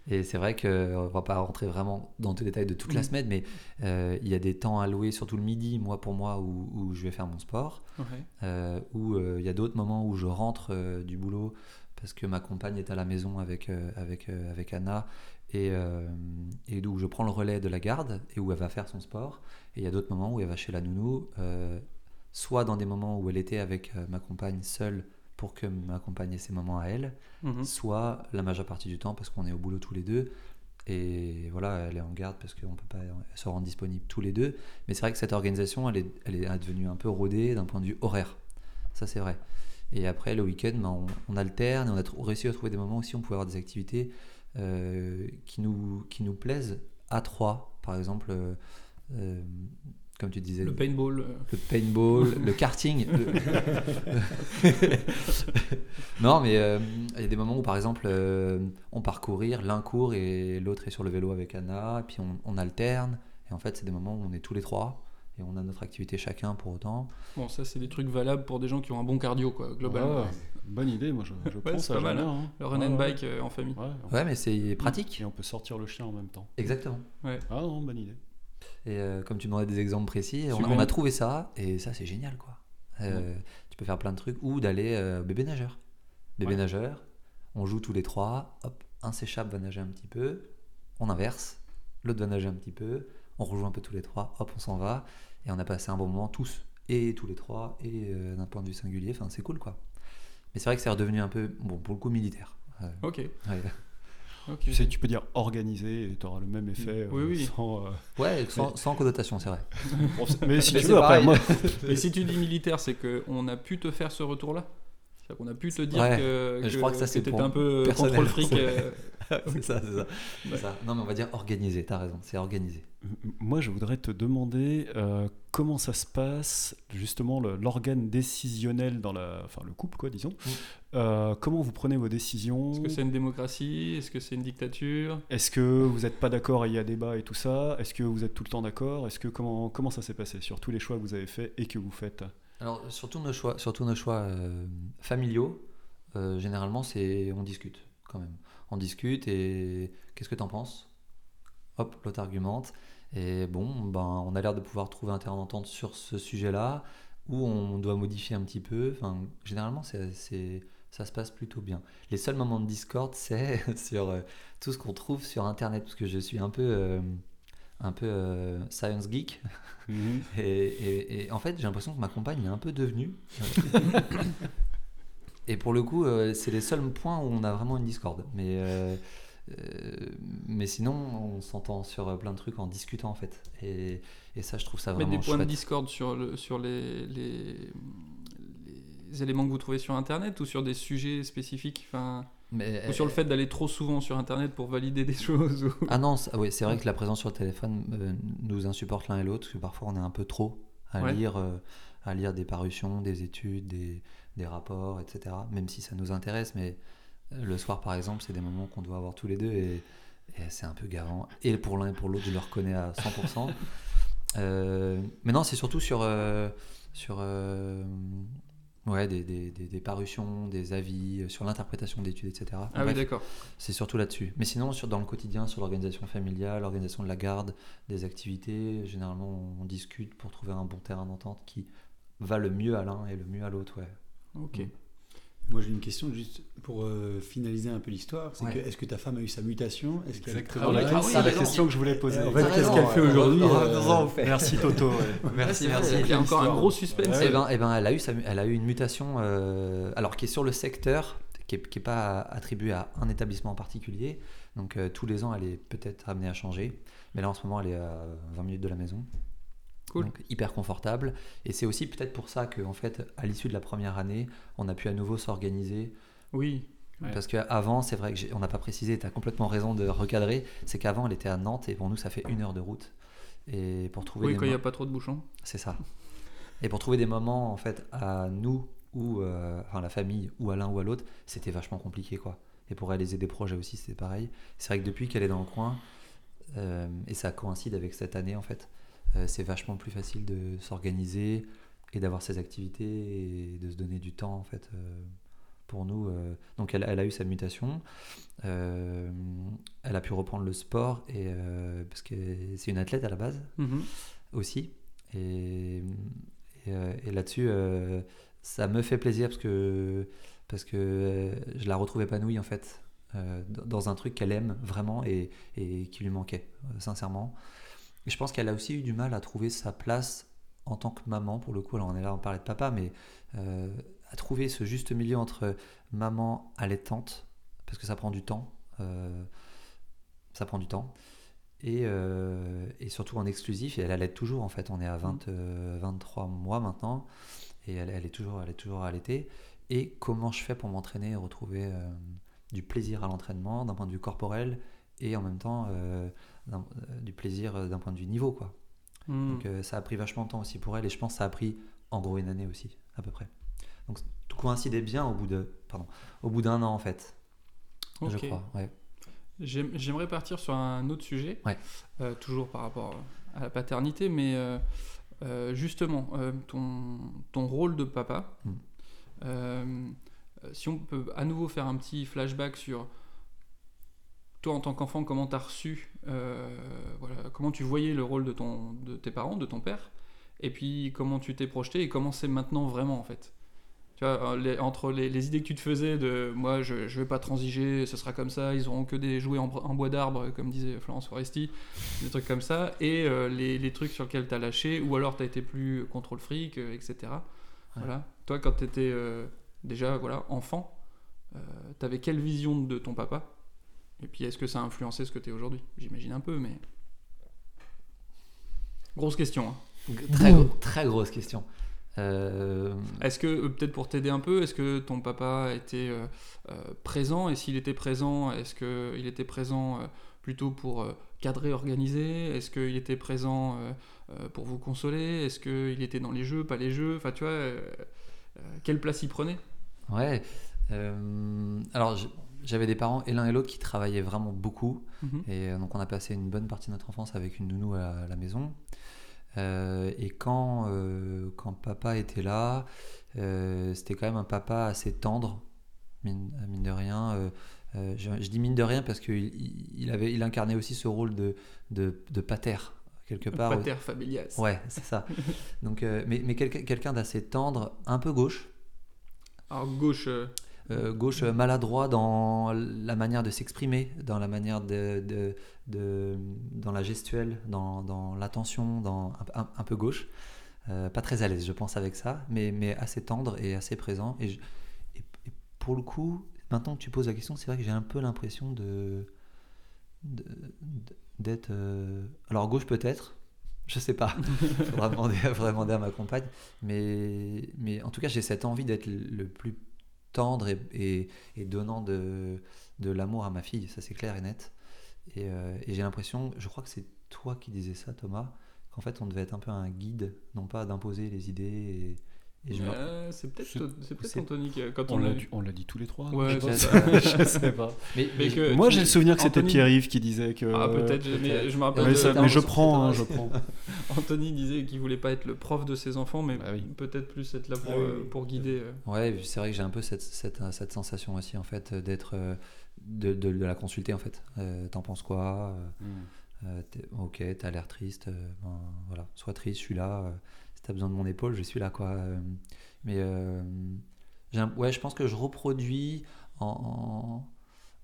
et c'est vrai qu'on va pas rentrer vraiment dans tous les détails de toute la semaine, mais euh, il y a des temps alloués, surtout le midi, moi pour moi, où, où je vais faire mon sport, ouais. euh, où euh, il y a d'autres moments où je rentre euh, du boulot parce que ma compagne est à la maison avec, euh, avec, euh, avec Anna et, euh, et où je prends le relais de la garde et où elle va faire son sport. Et il y a d'autres moments où elle va chez la nounou, euh, soit dans des moments où elle était avec ma compagne seule pour que ma compagne ait ses moments à elle, Mhm. soit la majeure partie du temps parce qu'on est au boulot tous les deux. Et voilà, elle est en garde parce qu'on peut pas se rendre disponible tous les deux. Mais c'est vrai que cette organisation, elle est, elle est devenue un peu rodée d'un point de vue horaire. Ça, c'est vrai. Et après, le week-end, ben, on, on alterne et on a tr- réussi à trouver des moments aussi où on pouvait avoir des activités euh, qui, nous, qui nous plaisent à trois. Par exemple, euh, euh, comme tu disais, Le paintball. le paintball, le karting. le- non, mais euh, il y a des moments où, par exemple, on part courir, l'un court et l'autre est sur le vélo avec Anna, et puis on, on alterne. Et en fait, c'est des moments où on est tous les trois et on a notre activité chacun pour autant. Bon, ça, c'est des trucs valables pour des gens qui ont un bon cardio, quoi, globalement. Ouais, bonne idée, moi je, je Ouais, pense c'est à pas mal, jamais, hein. Le run Ouais, and bike euh, en famille. Ouais, Ouais, mais c'est pratique. Et on peut sortir le chien en même temps. Exactement. Ah non, bonne idée. Et euh, comme tu demandais des exemples précis, on a, Super. on a trouvé ça et ça, c'est génial, quoi. Euh, Tu peux faire plein de trucs ou d'aller euh, bébé nageur. Bébé Ouais. nageur, on joue tous les trois, hop, un s'échappe, va nager un petit peu, on inverse, l'autre va nager un petit peu, on rejoint un peu tous les trois, hop, on s'en va, et on a passé un bon moment tous, et tous les trois, et euh, d'un point de vue singulier, enfin c'est cool quoi. Mais c'est vrai que c'est redevenu un peu, bon, pour le coup, militaire. Euh, Ok. ouais. Tu sais, tu peux dire organisé et tu auras le même effet. Oui, euh, oui. Sans, euh, Ouais, sans, sans connotation, c'est vrai. bon, mais si Mais tu c'est veux, après, pareil. moi, Et si tu dis militaire, c'est qu'on a pu te faire ce retour-là? C'est-à-dire qu'on a pu te dire Ouais. que, Je crois que ça, pour un peu contrôle fric. euh, c'est ça, c'est ça. Non, mais on va dire organisé, t'as raison, c'est organisé. Moi, je voudrais te demander euh, comment ça se passe, justement, l'organe décisionnel dans la, enfin, le couple, quoi, disons. Euh, comment vous prenez vos décisions? Est-ce que c'est une démocratie? Est-ce que c'est une dictature? Est-ce que vous n'êtes pas d'accord et il y a débat et tout ça? Est-ce que vous êtes tout le temps d'accord? Est-ce que comment comment ça s'est passé sur tous les choix que vous avez faits et que vous faites? Alors, surtout nos choix, surtout nos choix euh, familiaux, euh, généralement, c'est on discute quand même. On discute et qu'est-ce que tu en penses? Hop, l'autre argumente. Et bon, ben, on a l'air de pouvoir trouver un terrain d'entente sur ce sujet-là, où on doit modifier un petit peu. Enfin, généralement, c'est, ça se passe plutôt bien. Les seuls moments de discorde, c'est sur euh, tout ce qu'on trouve sur Internet, parce que je suis un peu, euh, un peu euh, science geek. Et, et- et en fait, j'ai l'impression que ma compagne est un peu devenue. et pour le coup, euh, c'est les seuls points où on a vraiment une discorde. Mais, euh, euh, mais sinon, on s'entend sur plein de trucs en discutant en fait. Et, et ça, je trouve ça Mais vraiment des points de discorde sur, le, sur les, les, les éléments que vous trouvez sur Internet ou sur des sujets spécifiques enfin, Mais, Ou sur le fait d'aller trop souvent sur Internet pour valider des choses ou- Ah non, oui, c'est vrai que la présence sur le téléphone euh, nous insupporte l'un et l'autre, parce que parfois on est un peu trop à, Ouais. lire, euh, à lire des parutions, des études, des, des rapports, etc. Même si ça nous intéresse, mais euh, le soir par exemple, c'est des moments qu'on doit avoir tous les deux et, et c'est un peu gavant. Et pour l'un et pour l'autre, je le reconnais à 100%. Euh, mais non, c'est surtout sur, euh, sur euh, ouais, des, des- des- des parutions, des avis, sur l'interprétation d'études, etc. Ah oui, d'accord. c'est surtout là-dessus. Mais sinon, sur, dans le quotidien, sur l'organisation familiale, l'organisation de la garde, des activités, généralement, on discute pour trouver un bon terrain d'entente qui va le mieux à l'un et le mieux à l'autre. Ouais. Ok. Mm. Moi j'ai une question juste pour euh, finaliser un peu l'histoire. C'est Ouais. que est-ce que ta femme a eu sa mutation? Est-ce qu'elle Ah oui, c'est la question que je voulais poser. En T'as fait, qu'est-ce qu'elle fait aujourd'hui euh, refaisons au fait. Merci Toto. ouais. Merci, merci. Il y a encore un gros suspense. Ouais, Eh ben, eh ben, elle, a eu sa elle a eu une mutation, euh, alors qui est sur le secteur, qui n'est qui est pas attribuée à un établissement en particulier. Donc euh, tous les ans, elle est peut-être amenée à changer. Mais là, en ce moment, elle est à 20 minutes de la maison. Cool. Donc hyper confortable. Et c'est aussi peut-être pour ça qu'en fait, à l'issue de la première année, on a pu à nouveau s'organiser. Oui. Ouais. Parce qu'avant, c'est vrai qu'on n'a pas précisé, tu as complètement raison de recadrer, c'est qu'avant, elle était à Nantes et pour nous, ça fait une heure de route. Et pour trouver Oui, des quand il n'y a pas trop de bouchons. c'est ça. Et pour trouver des moments, en fait, à nous, ou euh, enfin la famille, ou à l'un ou à l'autre, c'était vachement compliqué, quoi. Et pour réaliser des projets aussi, c'était pareil. C'est vrai que depuis qu'elle est dans le coin, euh, et ça coïncide avec cette année, en fait, c'est vachement plus facile de s'organiser et d'avoir ses activités et de se donner du temps, en fait, euh, pour nous. euh. Donc, elle, elle a eu sa mutation. Euh, elle a pu reprendre le sport, et, euh, parce que c'est une athlète à la base Mhm. aussi. Et, et, euh, et là-dessus, euh, ça me fait plaisir parce que, parce que euh, je la retrouve épanouie en fait, euh, dans- un truc qu'elle aime vraiment et, et qui lui manquait, euh, sincèrement. Et je pense qu'elle a aussi eu du mal à trouver sa place en tant que maman, pour le coup. Alors on est là, on parlait de papa, mais euh, à trouver ce juste milieu entre maman allaitante, parce que ça prend du temps. euh, ça prend du temps et, euh, et surtout en exclusif et elle allait toujours en fait on est à 20, euh, 23 mois maintenant et elle, elle est toujours elle est toujours allaitée et comment je fais pour m'entraîner et retrouver du plaisir à l'entraînement d'un point de vue corporel et en même temps du plaisir euh, d'un point de vue niveau quoi Mhm. donc euh, ça a pris vachement de temps aussi pour elle et je pense que ça a pris en gros une année aussi à peu près donc tout coïncidait bien au bout de pardon au bout d'un an en fait je crois ouais J'aime- J'aimerais partir sur un autre sujet, Ouais. euh, toujours par rapport à la paternité, mais euh, euh, justement, euh, ton, ton rôle de papa, Mm. euh, euh, si on peut à nouveau faire un petit flashback sur toi en tant qu'enfant, comment tu as reçu, euh, voilà, comment tu voyais le rôle de, ton, de tes parents, de ton père, et puis comment tu t'es projeté et comment c'est maintenant vraiment en fait? Tu vois, euh, les- entre les, les idées que tu te faisais de moi je, je vais pas transiger, ce sera comme ça, ils auront que des jouets en, bois d'arbre, comme disait Florence Foresti, des trucs comme ça, et euh, les, les trucs sur lesquels tu as lâché, ou alors tu as été plus contrôle fric, euh, etc. Voilà. Toi, quand tu étais déjà voilà, enfant, tu avais quelle vision de ton papa? Et puis est-ce que ça a influencé ce que tu es aujourd'hui? J'imagine un peu, mais. Grosse question. hein. très, gros- très grosse question Euh, Est-ce que, euh, peut-être pour t'aider un peu, est-ce que ton papa était euh, euh, présent? Et s'il était présent, est-ce qu'il était présent euh, plutôt pour euh, cadrer, organiser? Est-ce qu'il était présent euh, euh, pour vous consoler? Est-ce qu'il était dans les jeux, pas les jeux? Enfin, tu vois, euh, euh, quelle place il prenait? Ouais. euh, alors, j- j'avais des parents, et l'un et l'autre, qui travaillaient vraiment beaucoup. Mhm. Et euh, donc, on a passé une bonne partie de notre enfance avec une nounou à, la maison. Euh, et quand, euh, quand papa était là, euh, c'était quand même un papa assez tendre, mine, mine de rien. Je, je dis mine de rien parce qu'il il- il avait, il incarnait aussi ce rôle de, de, de pater, quelque part. Pater familias. Ouais, c'est ça. Donc, mais mais quelqu'un d'assez tendre, un peu gauche. Alors, gauche, gauche euh, maladroit dans la manière de s'exprimer, dans la manière de, de- de- dans la gestuelle, dans, dans l'attention, dans un, peu gauche. Euh, pas très à l'aise, je pense, avec ça, mais, mais assez tendre et assez présent. Et, je- et- et pour le coup, maintenant que tu poses la question, c'est vrai que j'ai un peu l'impression de d'être euh, alors gauche peut-être. Je sais pas, faudra demander, faudra demander à ma compagne. Mais, mais en tout cas, j'ai cette envie d'être le plus tendre et, donnant de, de l'amour à ma fille, ça c'est clair et net. Et, euh, et j'ai l'impression, je crois que c'est toi qui disais ça, Thomas, qu'en fait on devait être un peu un guide, non pas d'imposer les idées. Euh, c'est peut-être C'est- c'est peut-être c'est- Anthony qui, quand On on, a l'a dit, on l'a dit tous les trois. Ouais, je, je sais pas. Mais, Mais mais- que- Moi, j'ai le souvenir que c'était Anthony- Pierre-Yves qui disait que. Ah, peut-être, mais peut-être. je me rappelle. Mais, de- ça- Peut-être, mais je prends, hein, je prends. Anthony disait qu'il voulait pas être le prof de ses enfants, mais Bah oui. peut-être plus être là pour, Ah oui, euh, oui. pour guider. euh. Ouais, c'est vrai que j'ai un peu cette, cette, cette sensation aussi, en fait, d'être. euh, de, de- de la consulter, en fait. Euh, T'en penses quoi Euh, Mm. Euh, t'es- ok, t'as l'air triste, euh, ben, voilà, sois triste, je suis là. T'as besoin de mon épaule, je suis là, quoi. euh, mais euh, ouais, je pense que je reproduis en,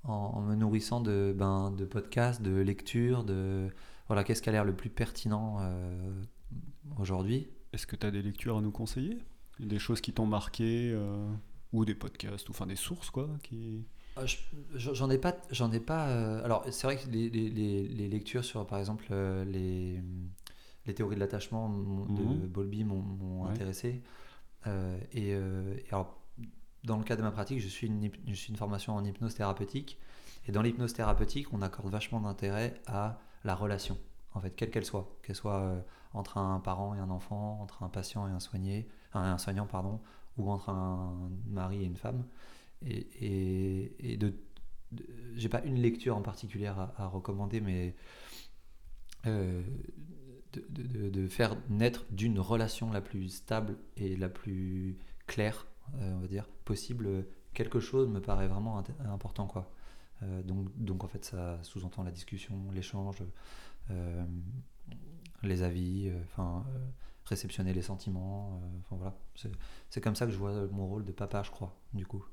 en, en me nourrissant de, ben, de podcasts, de lectures, de voilà, qu'est-ce qui a l'air le plus pertinent euh, aujourd'hui. Est-ce que tu as des lectures à nous conseiller? Des choses qui t'ont marqué euh, Ou des podcasts, ou enfin des sources, quoi qui... Ah, je- je- J'en ai pas. J'en ai pas alors, c'est vrai que les, les- lectures sur, par exemple, les, les théories de l'attachement de Mhm. Bowlby m'ont Ouais. intéressé. Euh, et, euh, et alors, dans le cas de ma pratique, je suis une, hyp- je suis une formation en hypnose thérapeutique. Et dans l'hypnose thérapeutique, on accorde vachement d'intérêt à la relation, en fait, quelle qu'elle soit. Qu'elle soit euh, entre un parent et un enfant, entre un patient et un soigné, un, un soignant, pardon, ou entre un mari et une femme. Et, et, et de, de- j'ai pas une lecture en particulier à, à recommander, mais euh, de, de- de- de faire naître d'une relation la plus stable et la plus claire, euh, on va dire, possible, quelque chose me paraît vraiment important, quoi. Euh, donc, donc en fait, ça sous-entend la discussion, l'échange, euh, les avis, enfin réceptionner les sentiments, enfin voilà. C'est- comme ça que je vois mon rôle de papa, je crois, du coup.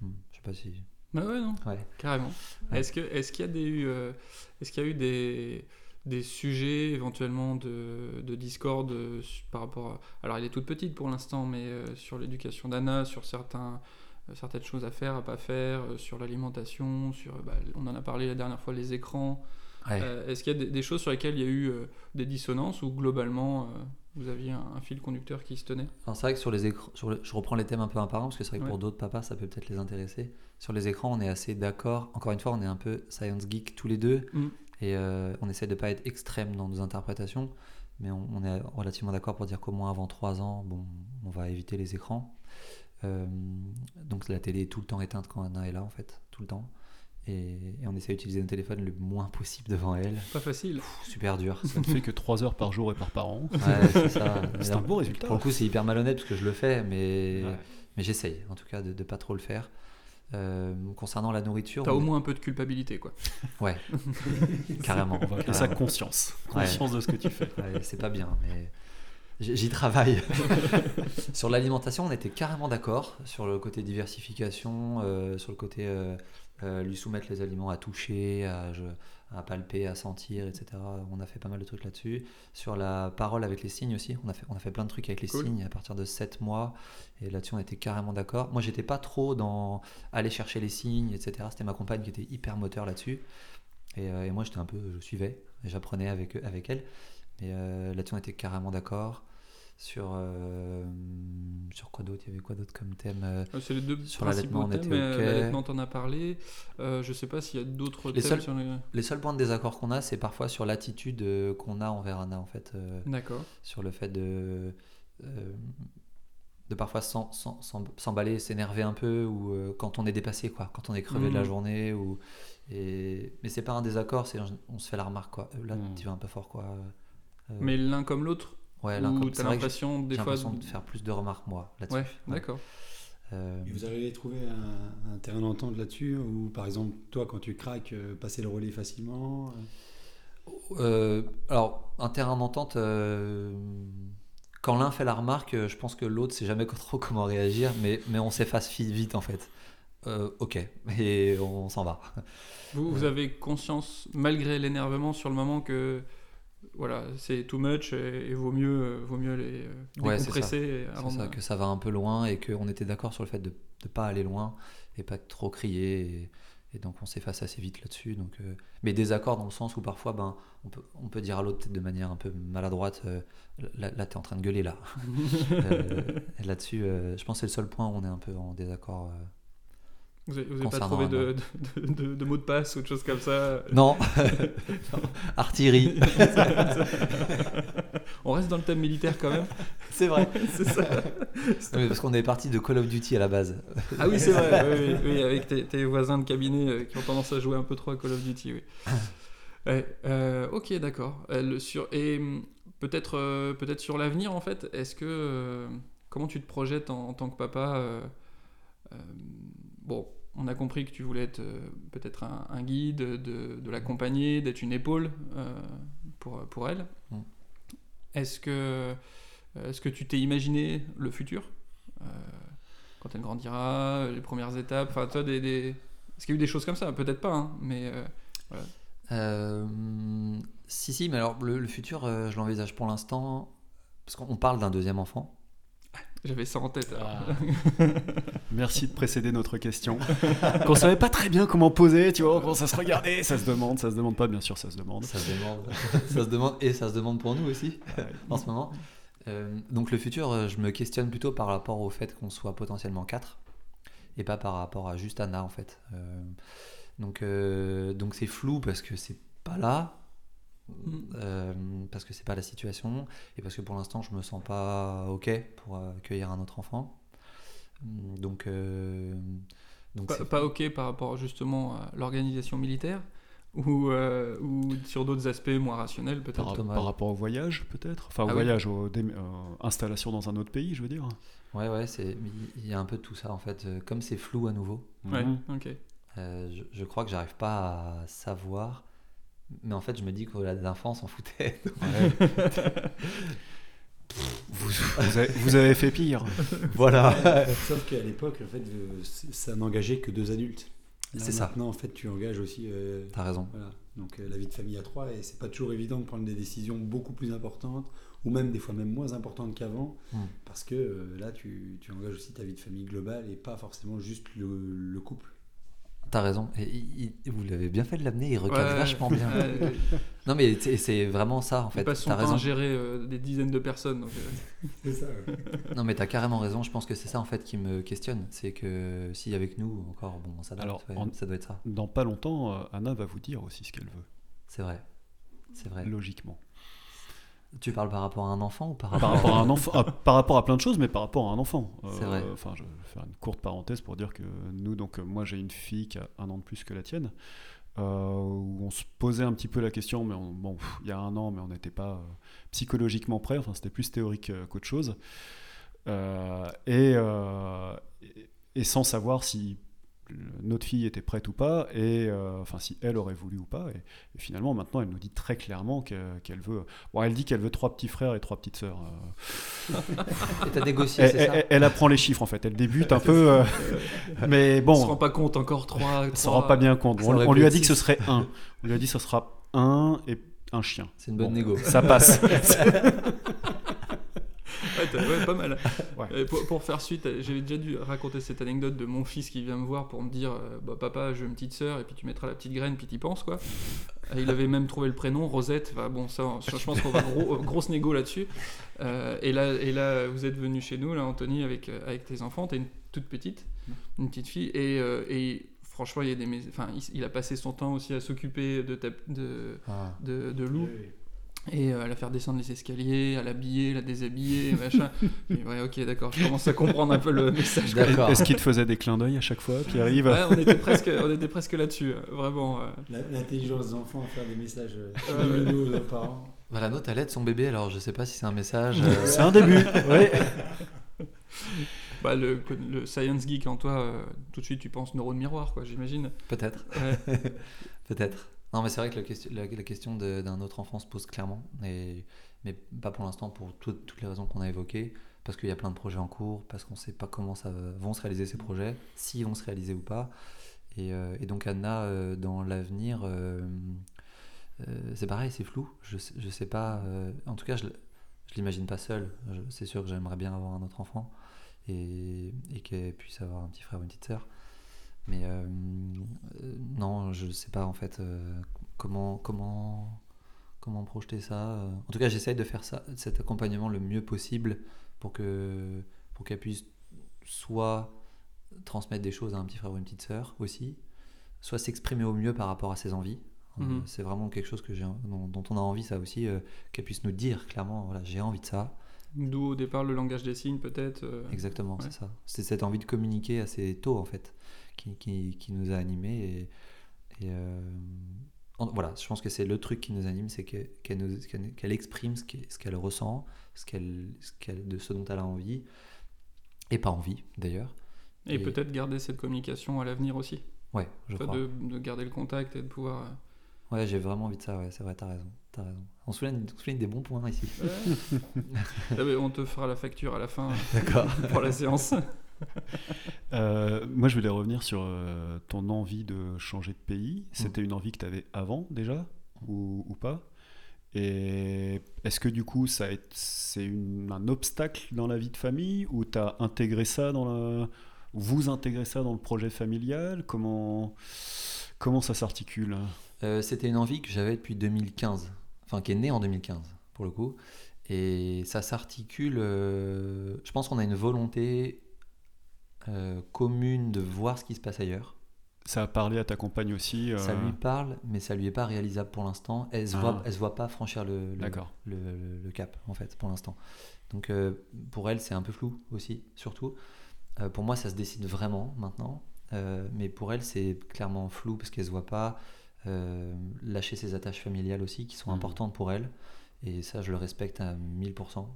Hmm, je sais pas si. Bah ouais, non, Ouais. carrément. Ouais. Est-ce que est-ce qu'il y a des est-ce qu'il y a eu des des sujets éventuellement de, de discorde euh, par rapport à... Alors elle est toute petite pour l'instant, mais euh, sur l'éducation d'Anna, sur certains, euh, certaines choses à faire, à pas faire, sur l'alimentation, sur... bah, on en a parlé la dernière fois, les écrans. Ouais. Est-ce qu'il y a des, des choses sur lesquelles il y a eu des dissonances ou globalement vous aviez un, un fil conducteur qui se tenait? C'est vrai que sur les écrans, le- je reprends les thèmes un peu un par un parce que c'est vrai que Ouais. pour d'autres papas ça peut peut-être les intéresser. Sur les écrans on est assez d'accord. Encore une fois on est un peu science geek tous les deux Mm. Et euh, on essaie de pas être extrême dans nos interprétations, mais on, on est relativement d'accord pour dire qu'au moins avant 3 ans bon on va éviter les écrans. Euh, donc la télé est tout le temps éteinte quand Anna est là en fait, tout le temps. Et, et on essaie d'utiliser le téléphone le moins possible devant elle. Pas facile. Pff, super dur. Ça ne fait que 3 heures par jour et par parent. Ouais, c'est ça. Un beau résultat. Pour le coup, c'est hyper malhonnête parce que je le fais, mais, Ouais. mais j'essaye en tout cas de ne pas trop le faire. Euh, concernant la nourriture, T'as au moins un peu de culpabilité quoi. ouais, carrément. On va appeler ça conscience. Ouais. Conscience de ce que tu fais. Ouais, c'est pas bien, mais j'y travaille. sur l'alimentation, on était carrément d'accord sur le côté diversification, euh, sur le côté euh, euh, lui soumettre les aliments à toucher, à, palper, à sentir, etc. On a fait pas mal de trucs là-dessus. Sur la parole avec les signes aussi, on a fait, on a fait plein de trucs avec les Cool. signes à partir de 7 mois. Et là-dessus, on était carrément d'accord. Moi, j'étais pas trop dans aller chercher les signes, etc. C'était ma compagne qui était hyper moteur là-dessus. Et, euh, et moi, j'étais un peu, je suivais, et j'apprenais avec, avec elle. Et euh, là-dessus, on était carrément d'accord. Sur, euh, sur quoi d'autre? Il y avait quoi d'autre comme thème euh, Euh, C'est les deux Sur l'allaitement, on thèmes. était OK. L'allaitement, t'en as parlé. Euh, je sais pas s'il y a d'autres Les thèmes seuls- sur les... Les seuls points de désaccord qu'on a, c'est parfois sur l'attitude euh, qu'on a envers Anna, en fait. D'accord. sur le fait de, de parfois s'emballer, s'énerver un peu, ou quand on est dépassé, quoi, quand on est crevé de la Mhm. journée. Ou, et, mais c'est pas un désaccord, c'est on se fait la remarque, quoi. Là, Mhm. tu vas un peu fort, quoi. Mais l'un comme l'autre ouais, là, Ou t'as l'impression des fois... de faire plus de remarques, moi, là-dessus. Ouais, d'accord. Euh, Et vous à trouver un, un terrain d'entente là-dessus Ou par exemple, toi, quand tu craques, euh, passer le relais facilement euh, alors, un terrain d'entente, euh, quand l'un fait la remarque, je pense que l'autre sait jamais trop comment réagir, mais, mais on s'efface vite en fait. Euh, ok, et on s'en va. Vous, vous avez conscience, malgré l'énervement sur le moment, que voilà, c'est too much et, et vaut mieux, euh, vaut mieux les euh, Ouais, décompresser C'est avant ça, de... que ça va un peu loin et qu'on était d'accord sur le fait de ne pas aller loin et pas trop crier. Et, et donc on s'efface assez vite là-dessus. Donc, euh, mais désaccord dans le sens où parfois ben, on, peut, on peut dire à l'autre peut-être de manière un peu maladroite euh, Là, là tu es en train de gueuler là. Euh, et là-dessus, je pense que c'est le seul point où on est un peu en désaccord. Vous avez, vous avez pas trouvé de, de, de- de mots de passe ou de choses comme ça Non, artillerie, On reste dans le thème militaire quand même. c'est vrai. c'est ça. Non, parce qu'on est parti de Call of Duty à la base. Ah oui, c'est vrai. oui, oui, oui, avec tes, tes voisins de cabinet euh, qui ont tendance à jouer un peu trop à Call of Duty. Oui. Ouais, euh, ok, d'accord. Euh, sur et hum, peut-être euh, peut-être sur l'avenir en fait. Est-ce que comment tu te projettes en, en tant que papa Bon, on a compris que tu voulais être euh, peut-être un, un guide, de, de l'accompagner, d'être une épaule euh, pour pour elle. Mm. Est-ce que est-ce que tu t'es imaginé le futur Euh, quand elle grandira, les premières étapes, enfin toi des, des... Est-ce qu'il y a eu des choses comme ça? Peut-être pas, hein, mais euh, Euh, si, si, mais alors le, le futur, euh, je l'envisage pour l'instant. Parce qu'on parle d'un deuxième enfant. J'avais ça en tête. Ah. Merci de précéder notre question. Qu'on savait pas très bien comment poser, tu vois, quand ça se regardait, ça se demande, ça se demande pas, bien sûr, ça se demande. Ça se demande. ça se demande et ça se demande pour nous aussi en ce moment. Euh, donc le futur, euh, je me questionne plutôt par rapport au fait qu'on soit potentiellement quatre et pas par rapport à juste Anna en fait. Euh, donc euh, donc c'est flou parce que c'est pas là. Mm. euh, parce que c'est pas la situation et parce que pour l'instant je me sens pas ok pour accueillir un autre enfant donc euh, donc Pas, ok par rapport justement à l'organisation militaire ou, euh, ou sur d'autres aspects moins rationnels peut-être? Par rapport au voyage, peut-être? Enfin, au Ah oui. voyage, aux dé- euh, installation dans un autre pays, je veux dire. ouais ouais c'est il y a un peu de tout ça en fait comme c'est flou à nouveau Ouais, Mhm. ok. Euh, je, je crois que j'arrive pas à savoir. Mais en fait, je me dis qu'au-delà des enfants, on s'en foutait. Vous, vous avez, vous avez fait pire. voilà. Sauf qu'à l'époque, en fait, euh, ça n'engageait que deux adultes. C'est ça. Maintenant, en fait, tu engages aussi euh, T'as raison. voilà. Donc, euh, la vie de famille à trois, et c'est pas toujours évident de prendre des décisions beaucoup plus importantes, ou même des fois même moins importantes qu'avant, Mm. parce que euh, là, tu, tu engages aussi ta vie de famille globale et pas forcément juste le, le couple. T'as raison. Et il- il- vous l'avez bien fait de l'amener, il recadre Ouais, vachement bien. ouais, Non, mais c'est vraiment ça, en fait. son à raison. gérer euh, des dizaines de personnes. donc, euh, C'est ça. Non, mais t'as carrément raison. Je pense que c'est ça, en fait, qui me questionne. C'est que si avec nous, encore, bon, ça, Alors, en- ça doit être ça. Dans pas longtemps, euh, Anna va vous dire aussi ce qu'elle veut, C'est vrai. C'est vrai. logiquement. Tu parles par rapport à un enfant ou par rapport, Par rapport à un enfant, ah, par rapport à plein de choses, mais par rapport à un enfant. Euh, C'est vrai. Enfin, je vais faire une courte parenthèse pour dire que nous, donc euh, moi j'ai une fille qui a un an de plus que la tienne, euh, où on se posait un petit peu la question, mais on- bon, pff, il y a un an, mais on n'était pas euh, psychologiquement prêt. Enfin, c'était plus théorique euh, qu'autre chose, Euh, euh, et sans savoir si notre fille était prête ou pas, et euh, enfin si elle aurait voulu ou pas. Et, et finalement, maintenant, elle nous dit très clairement que- qu'elle veut. Bon, elle dit qu'elle veut trois petits frères et trois petites sœurs. euh. Et t'as négocié, Elle, c'est ça elle- elle apprend les chiffres en fait. Elle débute un peu, euh, mais On se rend bon, pas compte encore trois. elle se rend pas bien compte. On, on lui a dit que ce serait un. On lui a dit que ce sera un et un chien. C'est une bonne Bon. négo. Ça passe. Ouais, pas mal. Ouais. Euh, pour, pour faire suite, euh, j'avais déjà dû raconter cette anecdote de mon fils qui vient me voir pour me dire euh, bah, Papa, je veux une petite sœur, et puis tu mettras la petite graine, puis t'y penses, quoi. Et il avait même trouvé le prénom, Rosette. Enfin, bon, ça, je je pense qu'on va gros, grosse négo là-dessus. Euh, et, là, et là, vous êtes venu chez nous, là, Anthony, avec, euh, avec tes enfants. T'es une toute petite, une petite fille. Et, euh, et franchement, il, y a des, mais- enfin, il, il a passé son temps aussi à s'occuper de, ta- de, Ah. de, de Lou. Et euh, à la faire descendre les escaliers, à l'habiller, la déshabiller, machin. Et ouais, ok, d'accord, je commence à comprendre un peu le message. D'accord. Est-ce qu'il te faisait des clins d'œil à chaque fois, Pierre-Yves Ouais, on était presque, on était presque là-dessus, vraiment. euh. L'intelligence des enfants à faire des messages euh, Ouais, ouais. aux parents. Bah, la note, elle aide son bébé, alors je sais pas si c'est un message. euh, C'est un début, oui. Bah, le, le science geek en toi, euh, tout de suite tu penses neurone miroir, quoi, j'imagine. Peut-être. Ouais. Peut-être. Non, mais c'est vrai que la question, d'un autre enfant se pose clairement, mais pas pour l'instant pour tout- toutes les raisons qu'on a évoquées, parce qu'il y a plein de projets en cours, parce qu'on ne sait pas comment ça vont se réaliser ces projets, s'ils vont se réaliser ou pas. Et, euh, donc Anna, euh, dans l'avenir, euh, c'est pareil, c'est flou. Je, je sais pas. en tout cas, je, je l'imagine pas seule. C'est sûr que j'aimerais bien avoir un autre enfant et, et qu'elle puisse avoir un petit frère ou une petite sœur. Mais euh, euh, non, je sais pas en fait euh, comment, comment, comment projeter ça. En tout cas, j'essaye de faire ça, cet accompagnement le mieux possible pour que pour qu'elle puisse soit transmettre des choses à un petit frère ou une petite sœur aussi, soit s'exprimer au mieux par rapport à ses envies. Mhm. C'est vraiment quelque chose que dont, dont on a envie, ça aussi, qu'elle puisse nous dire clairement, voilà, j'ai envie de ça. D'où au départ le langage des signes, peut-être. Exactement, Ouais. c'est ça. C'est cette envie de communiquer assez tôt, en fait, qui, qui, qui nous a animés. Et, et, euh, en- voilà, je pense que c'est le truc qui nous anime, c'est que- qu'elle qu'elle exprime ce qu'elle ressent, ce qu'elle, de ce dont elle a envie, et pas envie, d'ailleurs. Et, Et- peut-être garder cette communication à l'avenir aussi. Ouais, je Enfin, crois. de, de garder le contact et de pouvoir. euh, Ouais, j'ai vraiment envie de ça, ouais, c'est vrai, t'as raison. T'as raison. On souligne, on souligne des bons points ici. Ah, on te fera la facture à la fin D'accord. pour la séance. Euh, moi, je voulais revenir sur euh, ton envie de changer de pays. C'était une envie que tu avais avant déjà ou, ou pas? Et est-ce que du coup, ça c'est un obstacle dans la vie de famille? Ou tu as intégré ça dans la... Vous intégrez ça dans le projet familial? Comment, comment ça s'articule? Euh, C'était une envie que j'avais depuis 2015, enfin qui est née en 2015 pour le coup. Et ça s'articule, euh, je pense qu'on a une volonté euh, commune de voir ce qui se passe ailleurs. Ça a parlé à ta compagne aussi euh, Ça lui parle, mais ça lui est pas réalisable pour l'instant. Elle se Ah. voit, elle se voit pas franchir le, le, cap en fait pour l'instant. Donc euh, pour elle c'est un peu flou aussi, surtout. Pour moi ça se décide vraiment maintenant, mais pour elle c'est clairement flou parce qu'elle se voit pas lâcher ses attaches familiales aussi qui sont Mhm. importantes pour elle. Et ça je le respecte à 1000%.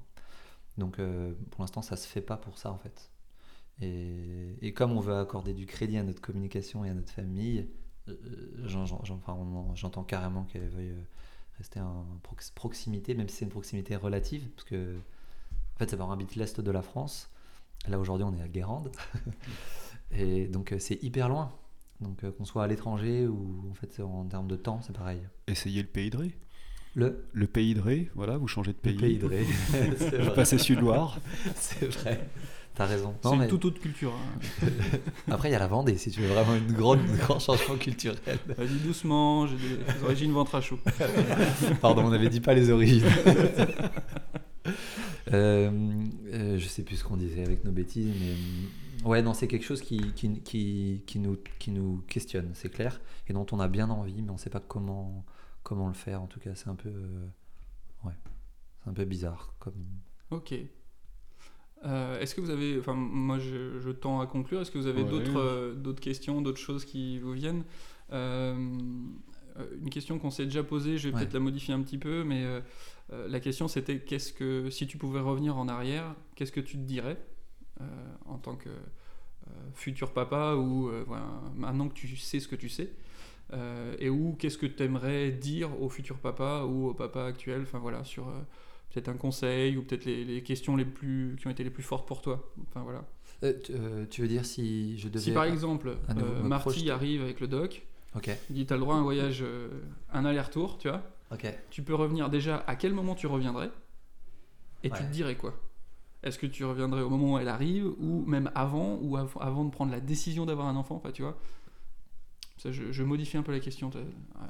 Donc euh, pour l'instant ça se fait pas pour ça en fait. Et, et comme on veut accorder du crédit à notre communication et à notre famille, euh, enfin, on- j'entends carrément qu'elle veuille euh, rester en prox- proximité, même si c'est une proximité relative, parce que en fait, ça on habite l'est de la France. Là aujourd'hui, on est à Guérande, et donc euh, c'est hyper loin. Donc euh, qu'on soit à l'étranger ou en fait en termes de temps, c'est pareil. Essayez le pays de Ré. Le, Le pays de Ré, voilà, vous changez de le pays. pays de Ré, Vous passez Sud-Loire. C'est vrai. T'as raison. C'est une mais toute autre culture. hein. après, il y a la Vendée, si tu veux vraiment une grande, un grand changement culturel. Vas-y doucement, j'ai des, origines ventre à chaud. Pardon, on n'avait dit pas les origines. Euh, euh, je sais plus ce qu'on disait avec nos bêtises, mais euh, ouais, non, c'est quelque chose qui, qui, qui, qui nous, qui nous questionne, c'est clair, et dont on a bien envie, mais on ne sait pas comment, comment le faire. En tout cas, c'est un peu, euh, ouais, c'est un peu bizarre. Comme... Ok. Euh, Est-ce que vous avez, enfin moi je, je tends à conclure, est-ce que vous avez Ouais. d'autres euh, d'autres questions, d'autres choses qui vous viennent? Euh, Une question qu'on s'est déjà posée, je vais Ouais. peut-être la modifier un petit peu, mais la question c'était qu'est-ce que, si tu pouvais revenir en arrière, qu'est-ce que tu te dirais en tant que futur papa ou voilà, maintenant que tu sais ce que tu sais et où qu'est-ce que tu aimerais dire au futur papa ou au papa actuel, enfin voilà, sur peut-être un conseil ou peut-être les, les questions les plus qui ont été les plus fortes pour toi. Enfin voilà. Euh, tu, euh, tu veux dire si je devais. Si par exemple euh, Marty projeter. arrive avec le doc, Ok, il dit t'as le droit à un voyage, euh, un aller-retour, tu vois, ok. tu peux revenir déjà. À quel moment tu reviendrais Et tu te dirais quoi? Est-ce que tu reviendrais au moment où elle arrive, ou même avant, ou av- avant de prendre la décision d'avoir un enfant Enfin, tu vois? Ça, je, je modifie un peu la question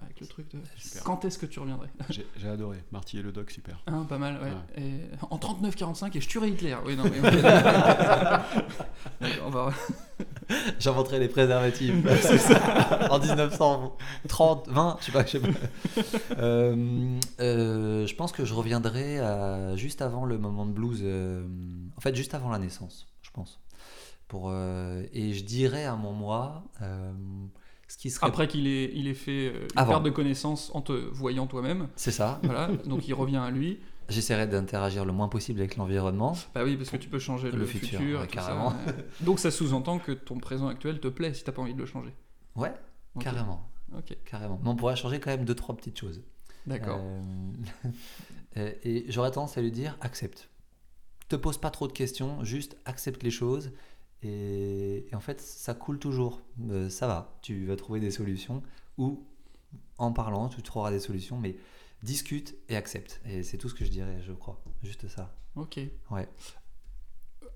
avec le truc de Super. quand est-ce que tu reviendrais? J'ai adoré. Marty et le doc, super. Hein, Pas mal, ouais. Ouais. Et en 39-45 et je tuerais Hitler. Oui, non, mais. on va. J'inventerai les préservatifs en 1930, 20, je sais pas. Je, sais pas. Euh, euh, je pense que je reviendrai à- juste avant le moment de blues, euh, en fait juste avant la naissance, je pense. Pour, et je dirais à mon moi ce qui serait... Après qu'il ait, il ait fait euh, une Avant. perte de connaissance en te voyant toi-même. C'est ça, Voilà, donc il revient à lui. j'essaierai d'interagir le moins possible avec l'environnement. Bah oui, parce que tu peux changer le, Le futur. futur, ouais, et tout ça, carrément. Donc ça sous-entend que ton présent actuel te plaît si t'as pas envie de le changer. Ouais, carrément, Ok, carrément. Mais on pourrait changer quand même deux, trois petites choses. d'accord. Euh, euh, et j'aurais tendance à lui dire accepte. Te pose pas trop de questions, juste accepte les choses. Et, et en fait, ça coule toujours. Euh, ça va, tu vas trouver des solutions. Ou en parlant, tu trouveras des solutions, mais discute et accepte. Et c'est tout ce que je dirais, je crois. Juste ça. Ok. Ouais.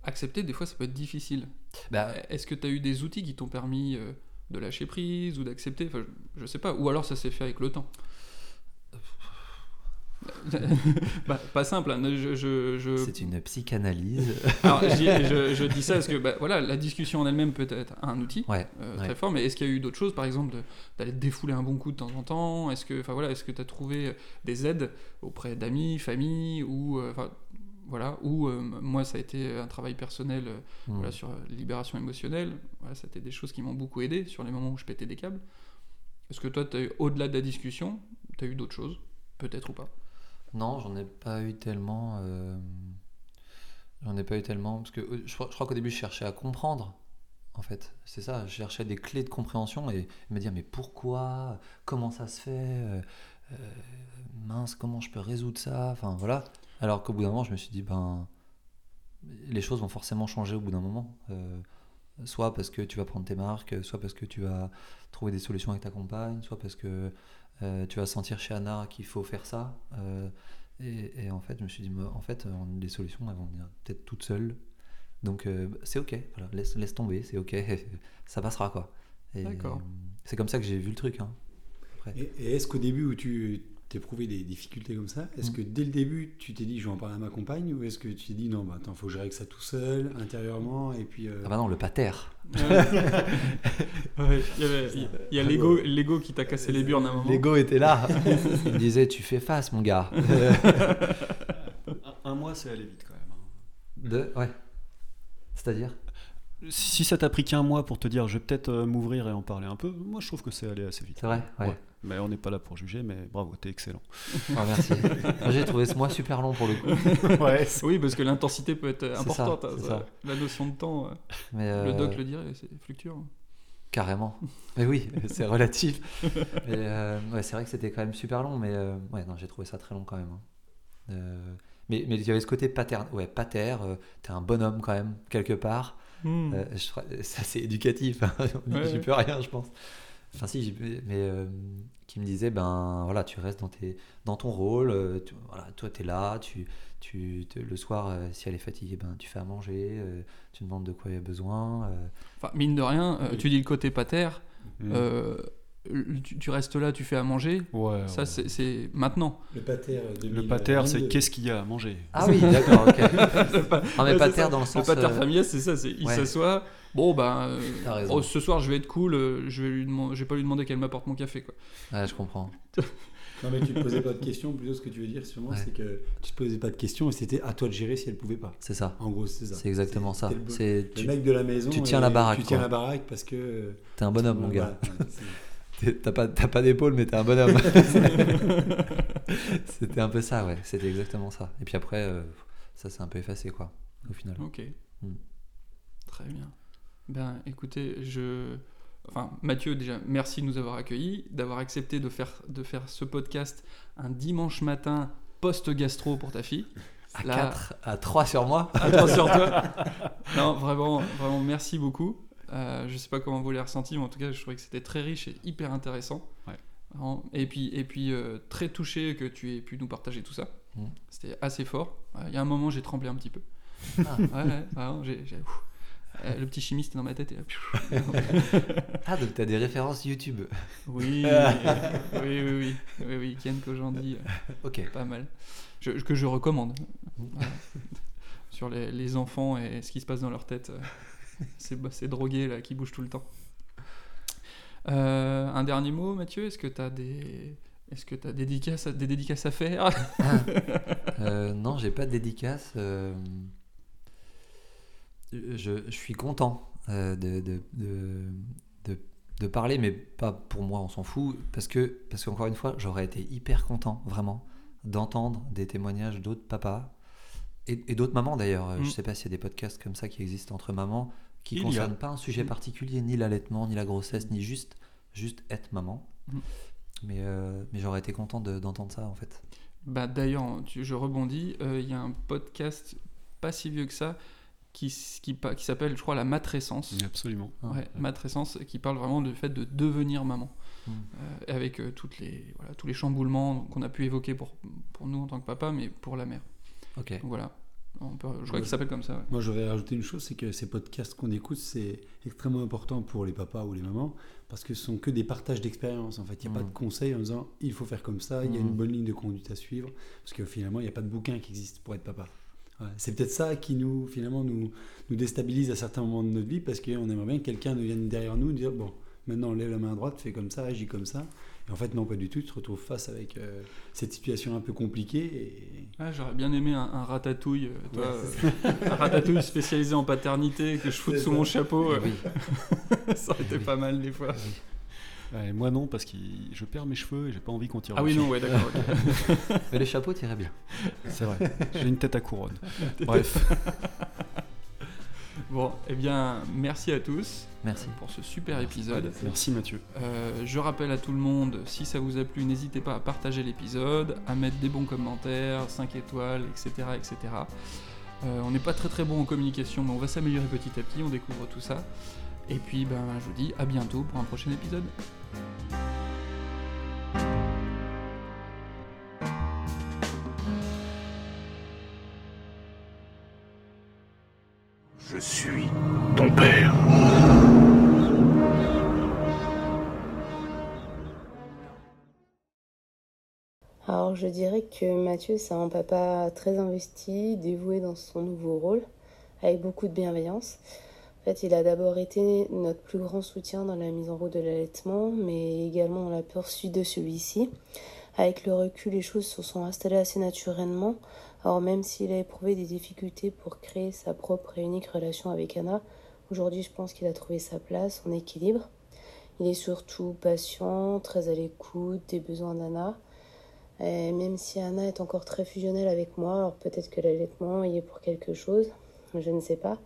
Accepter, des fois, ça peut être difficile. Bah, Est-ce que tu as eu des outils qui t'ont permis euh, de lâcher prise ou d'accepter? Enfin, je, je sais pas. Ou alors ça s'est fait avec le temps Bah, Pas simple. hein. Je, je, je- c'est une psychanalyse. Alors, je, dis- ça parce que bah, voilà, la discussion en elle-même peut être un outil. Ouais, euh, ouais. très fort, mais est-ce qu'il y a eu d'autres choses, par exemple, d'aller défouler un bon coup de temps en temps? Est-ce que, enfin voilà, tu as trouvé des aides auprès d'amis, famille, ou euh, voilà, ou euh, moi ça a été un travail personnel euh, Hmm. voilà, sur euh, libération émotionnelle. Voilà, c'était des choses qui m'ont beaucoup aidé sur les moments où je pétais des câbles. Est-ce que toi, au-delà de la discussion, tu as eu d'autres choses Peut-être ou pas? Non, j'en ai pas eu tellement. euh, J'en ai pas eu tellement. Parce que euh, je, crois- qu'au début, je cherchais à comprendre. En fait, c'est ça. Je cherchais des clés de compréhension et me dire mais pourquoi Comment ça se fait Euh, Mince, comment je peux résoudre ça Enfin voilà. Alors qu'au bout d'un moment, je me suis dit ben les choses vont forcément changer au bout d'un moment. Soit parce que tu vas prendre tes marques, soit parce que tu vas trouver des solutions avec ta compagne, soit parce que euh, tu vas sentir chez Anna qu'il faut faire ça. Euh, et, et en fait, je me suis dit, mais en fait, euh, les solutions, elles vont venir peut-être toutes seules. Donc, euh, c'est ok, voilà, laisse, laisse tomber, c'est ok, ça passera quoi. D'accord. euh, C'est comme ça que j'ai vu le truc. Hein. Après. Et, et est-ce qu'au début où tu t'éprouvé des difficultés comme ça, est-ce Mm. que dès le début tu t'es dit je vais en parler à ma compagne ou est-ce que tu t'es dit non, bah attends, faut que je règle ça tout seul, intérieurement, et puis. euh, Ah bah non, le pater. Ouais, il y, a- a l'ego, l'ego qui t'a cassé les burnes à un moment. L'ego était là. Il me disait, tu fais face, mon gars. Un, un mois, c'est aller vite quand même. hein. De... Ouais. C'est-à-dire? Si ça t'a pris qu'un mois pour te dire je vais peut-être euh, m'ouvrir et en parler un peu, moi je trouve que c'est allé assez vite. C'est vrai? Ouais. Mais on n'est pas là pour juger, mais bravo, t'es excellent. Ah, merci. J'ai trouvé ce mois super long pour le coup. ouais, Oui, parce que l'intensité peut être importante. hein, c'est ça. ça. La notion de temps, euh, le euh, doc le dirait, c'est fluctuant. Carrément. Mais oui, c'est relatif. Mais, euh, ouais, c'est vrai que c'était quand même super long, mais euh, ouais, non, j'ai trouvé ça très long quand même. hein. Euh, mais mais il y avait ce côté pater, ouais, pater, euh, t'es un bonhomme quand même, quelque part. Euh, je ça, c'est éducatif. hein. Ouais, rien, je pense. Enfin, si, mais euh, qui me disait, ben voilà, tu restes dans, tes, dans ton rôle. euh, tu- voilà, toi, tu es là. Tu, tu, te- le soir, euh, si elle est fatiguée, ben, tu fais à manger. euh, tu demandes de quoi il y a besoin. euh, Enfin, mine de rien, euh, tu dis le côté pater, Mm. euh, tu, tu restes là, tu fais à manger. Ouais, Ça, ouais. c'est- c'est maintenant. Le pater. Le pater, c'est qu'est-ce qu'il y a à manger Ah oui, d'accord, ok. pa- mais Ouais, pater c'est ça. dans le pater euh, familial, c'est ça. c'est Il ouais. Bon, ben, euh, T'as raison. oh, ce soir, je vais être cool. euh, je vais lui demander, je vais pas lui demander qu'elle m'apporte mon café, quoi. Ouais, je comprends. Non, mais tu te posais pas de questions, plutôt ce que tu veux dire, sûrement, Ouais. c'est que tu te posais pas de questions et c'était à toi de gérer si elle pouvait pas. C'est ça. En gros, c'est ça. C'est exactement ça. le, C'est le tu mec de la maison. tu tiens et la baraque, Tu tiens quoi. la baraque parce que. euh, t'es un bonhomme, mon gars. voilà, T'as pas, t'as pas d'épaule, mais t'es un bonhomme. C'était un peu ça, ouais. C'était exactement ça. Et puis après, euh, ça s'est un peu effacé, quoi, au final. Ok. Hmm. Très bien. Ben, écoutez, je. Enfin, Mathieu, déjà, merci de nous avoir accueillis, d'avoir accepté de faire, de faire ce podcast un dimanche matin post-gastro pour ta fille. À Là- 4, à 3 sur moi. À toi sur toi. Non, vraiment, vraiment, merci beaucoup. Euh, je sais pas comment vous l'avez ressenti, mais en tout cas, je trouvais que c'était très riche et hyper intéressant. Ouais. Et puis, et puis euh, très touché que tu aies pu nous partager tout ça. Mm. C'était assez fort. Ouais, Il y a un moment, j'ai tremblé un petit peu. Ah. Ouais, ouais, j'ai-. Euh, Le petit chimiste est dans ma tête. Et là, Ah, donc t'as des références YouTube. oui, oui, oui, oui, oui, oui, Ken Kojandi, euh, Ok. pas mal. Je- que je recommande. Mm. Voilà. Sur les, les enfants et ce qui se passe dans leur tête. euh, Ces, bah, ces drogués là qui bougent tout le temps. Euh, un dernier mot, Mathieu Est-ce que tu as des. Est-ce que tu as des dédicaces, à- des dédicaces à faire Euh, non, j'ai pas de dédicace. euh, je, je suis content euh, de, de, de, de- parler, mais pas pour moi, on s'en fout. Parce que, parce qu'encore une fois, j'aurais été hyper content, vraiment, d'entendre des témoignages d'autres papas et, et d'autres mamans d'ailleurs. Euh, Mm. Je sais pas s'il y a des podcasts comme ça qui existent entre mamans qui a. concernent pas un sujet Mm. particulier, ni l'allaitement, ni la grossesse, ni juste, juste être maman. Mm. Mais, euh, mais j'aurais été content de- d'entendre ça en fait. Bah, D'ailleurs, je rebondis. euh, Il y a un podcast pas si vieux que ça qui, qui, qui s'appelle, je crois, La Matrescence. Absolument. Ah, Ouais, Matrescence, qui parle vraiment du fait de devenir maman. Mm. Euh, avec euh, toutes les, voilà, tous les chamboulements qu'on a pu évoquer pour, pour nous en tant que papa, mais pour la mère. Ok. Donc voilà. On peut- je crois Ouais. qu'il s'appelle comme ça. ouais. Moi, j'aurais rajouté une chose, c'est que ces podcasts qu'on écoute, c'est extrêmement important pour les papas ou les mamans, parce que ce sont que des partages d'expérience. En fait, il n'y a pas Mm. de conseils en disant il faut faire comme ça, il y a Mm. une bonne ligne de conduite à suivre, parce que finalement, il n'y a pas de bouquin qui existe pour être papa. C'est peut-être ça qui nous, finalement, nous, nous déstabilise à certains moments de notre vie, parce qu'on aimerait bien que quelqu'un nous vienne derrière nous dire bon, maintenant, lève la main droite, fais comme ça, agis comme ça. Et en fait, non, pas du tout. Tu te retrouves face avec euh, cette situation un peu compliquée. Et... Ah, J'aurais bien aimé un, un ratatouille, euh, toi, Ouais, euh, un ratatouille spécialisé en paternité que je foute sous ça. mon chapeau. Oui. ça aurait été pas mal des fois. Ouais, moi non, parce que je perds mes cheveux et j'ai pas envie qu'on tire Ah oui, dessus. non, ouais, d'accord. ok. Mais les chapeaux tiraient bien. C'est vrai. J'ai une tête à couronne. Bref. Bon, eh bien, merci à tous Merci. pour ce super épisode. Merci Mathieu. Euh, je rappelle à tout le monde, si ça vous a plu, n'hésitez pas à partager l'épisode, à mettre des bons commentaires, 5 étoiles, etc. etc. Euh, on n'est pas très très bon en communication, mais on va s'améliorer petit à petit, on découvre tout ça. Et puis, ben, je vous dis à bientôt pour un prochain épisode. Je suis ton père. Alors je dirais que Mathieu c'est un papa très investi, dévoué dans son nouveau rôle, avec beaucoup de bienveillance. En fait, il a d'abord été notre plus grand soutien dans la mise en route de l'allaitement, mais également dans la poursuite de celui-ci. Avec le recul, les choses se sont installées assez naturellement. Alors même s'il a éprouvé des difficultés pour créer sa propre et unique relation avec Anna, aujourd'hui je pense qu'il a trouvé sa place, son équilibre. Il est surtout patient, très à l'écoute des besoins d'Anna. Et même si Anna est encore très fusionnelle avec moi, alors peut-être que l'allaitement y est pour quelque chose, je ne sais pas.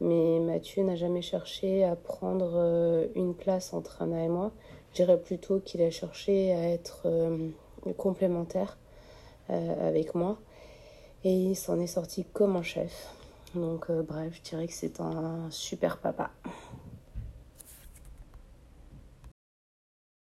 Mais Mathieu n'a jamais cherché à prendre euh, une place entre Anna et moi. Je dirais plutôt qu'il a cherché à être euh, complémentaire euh, avec moi. Et il s'en est sorti comme un chef. Donc bref, je dirais que c'est un super papa.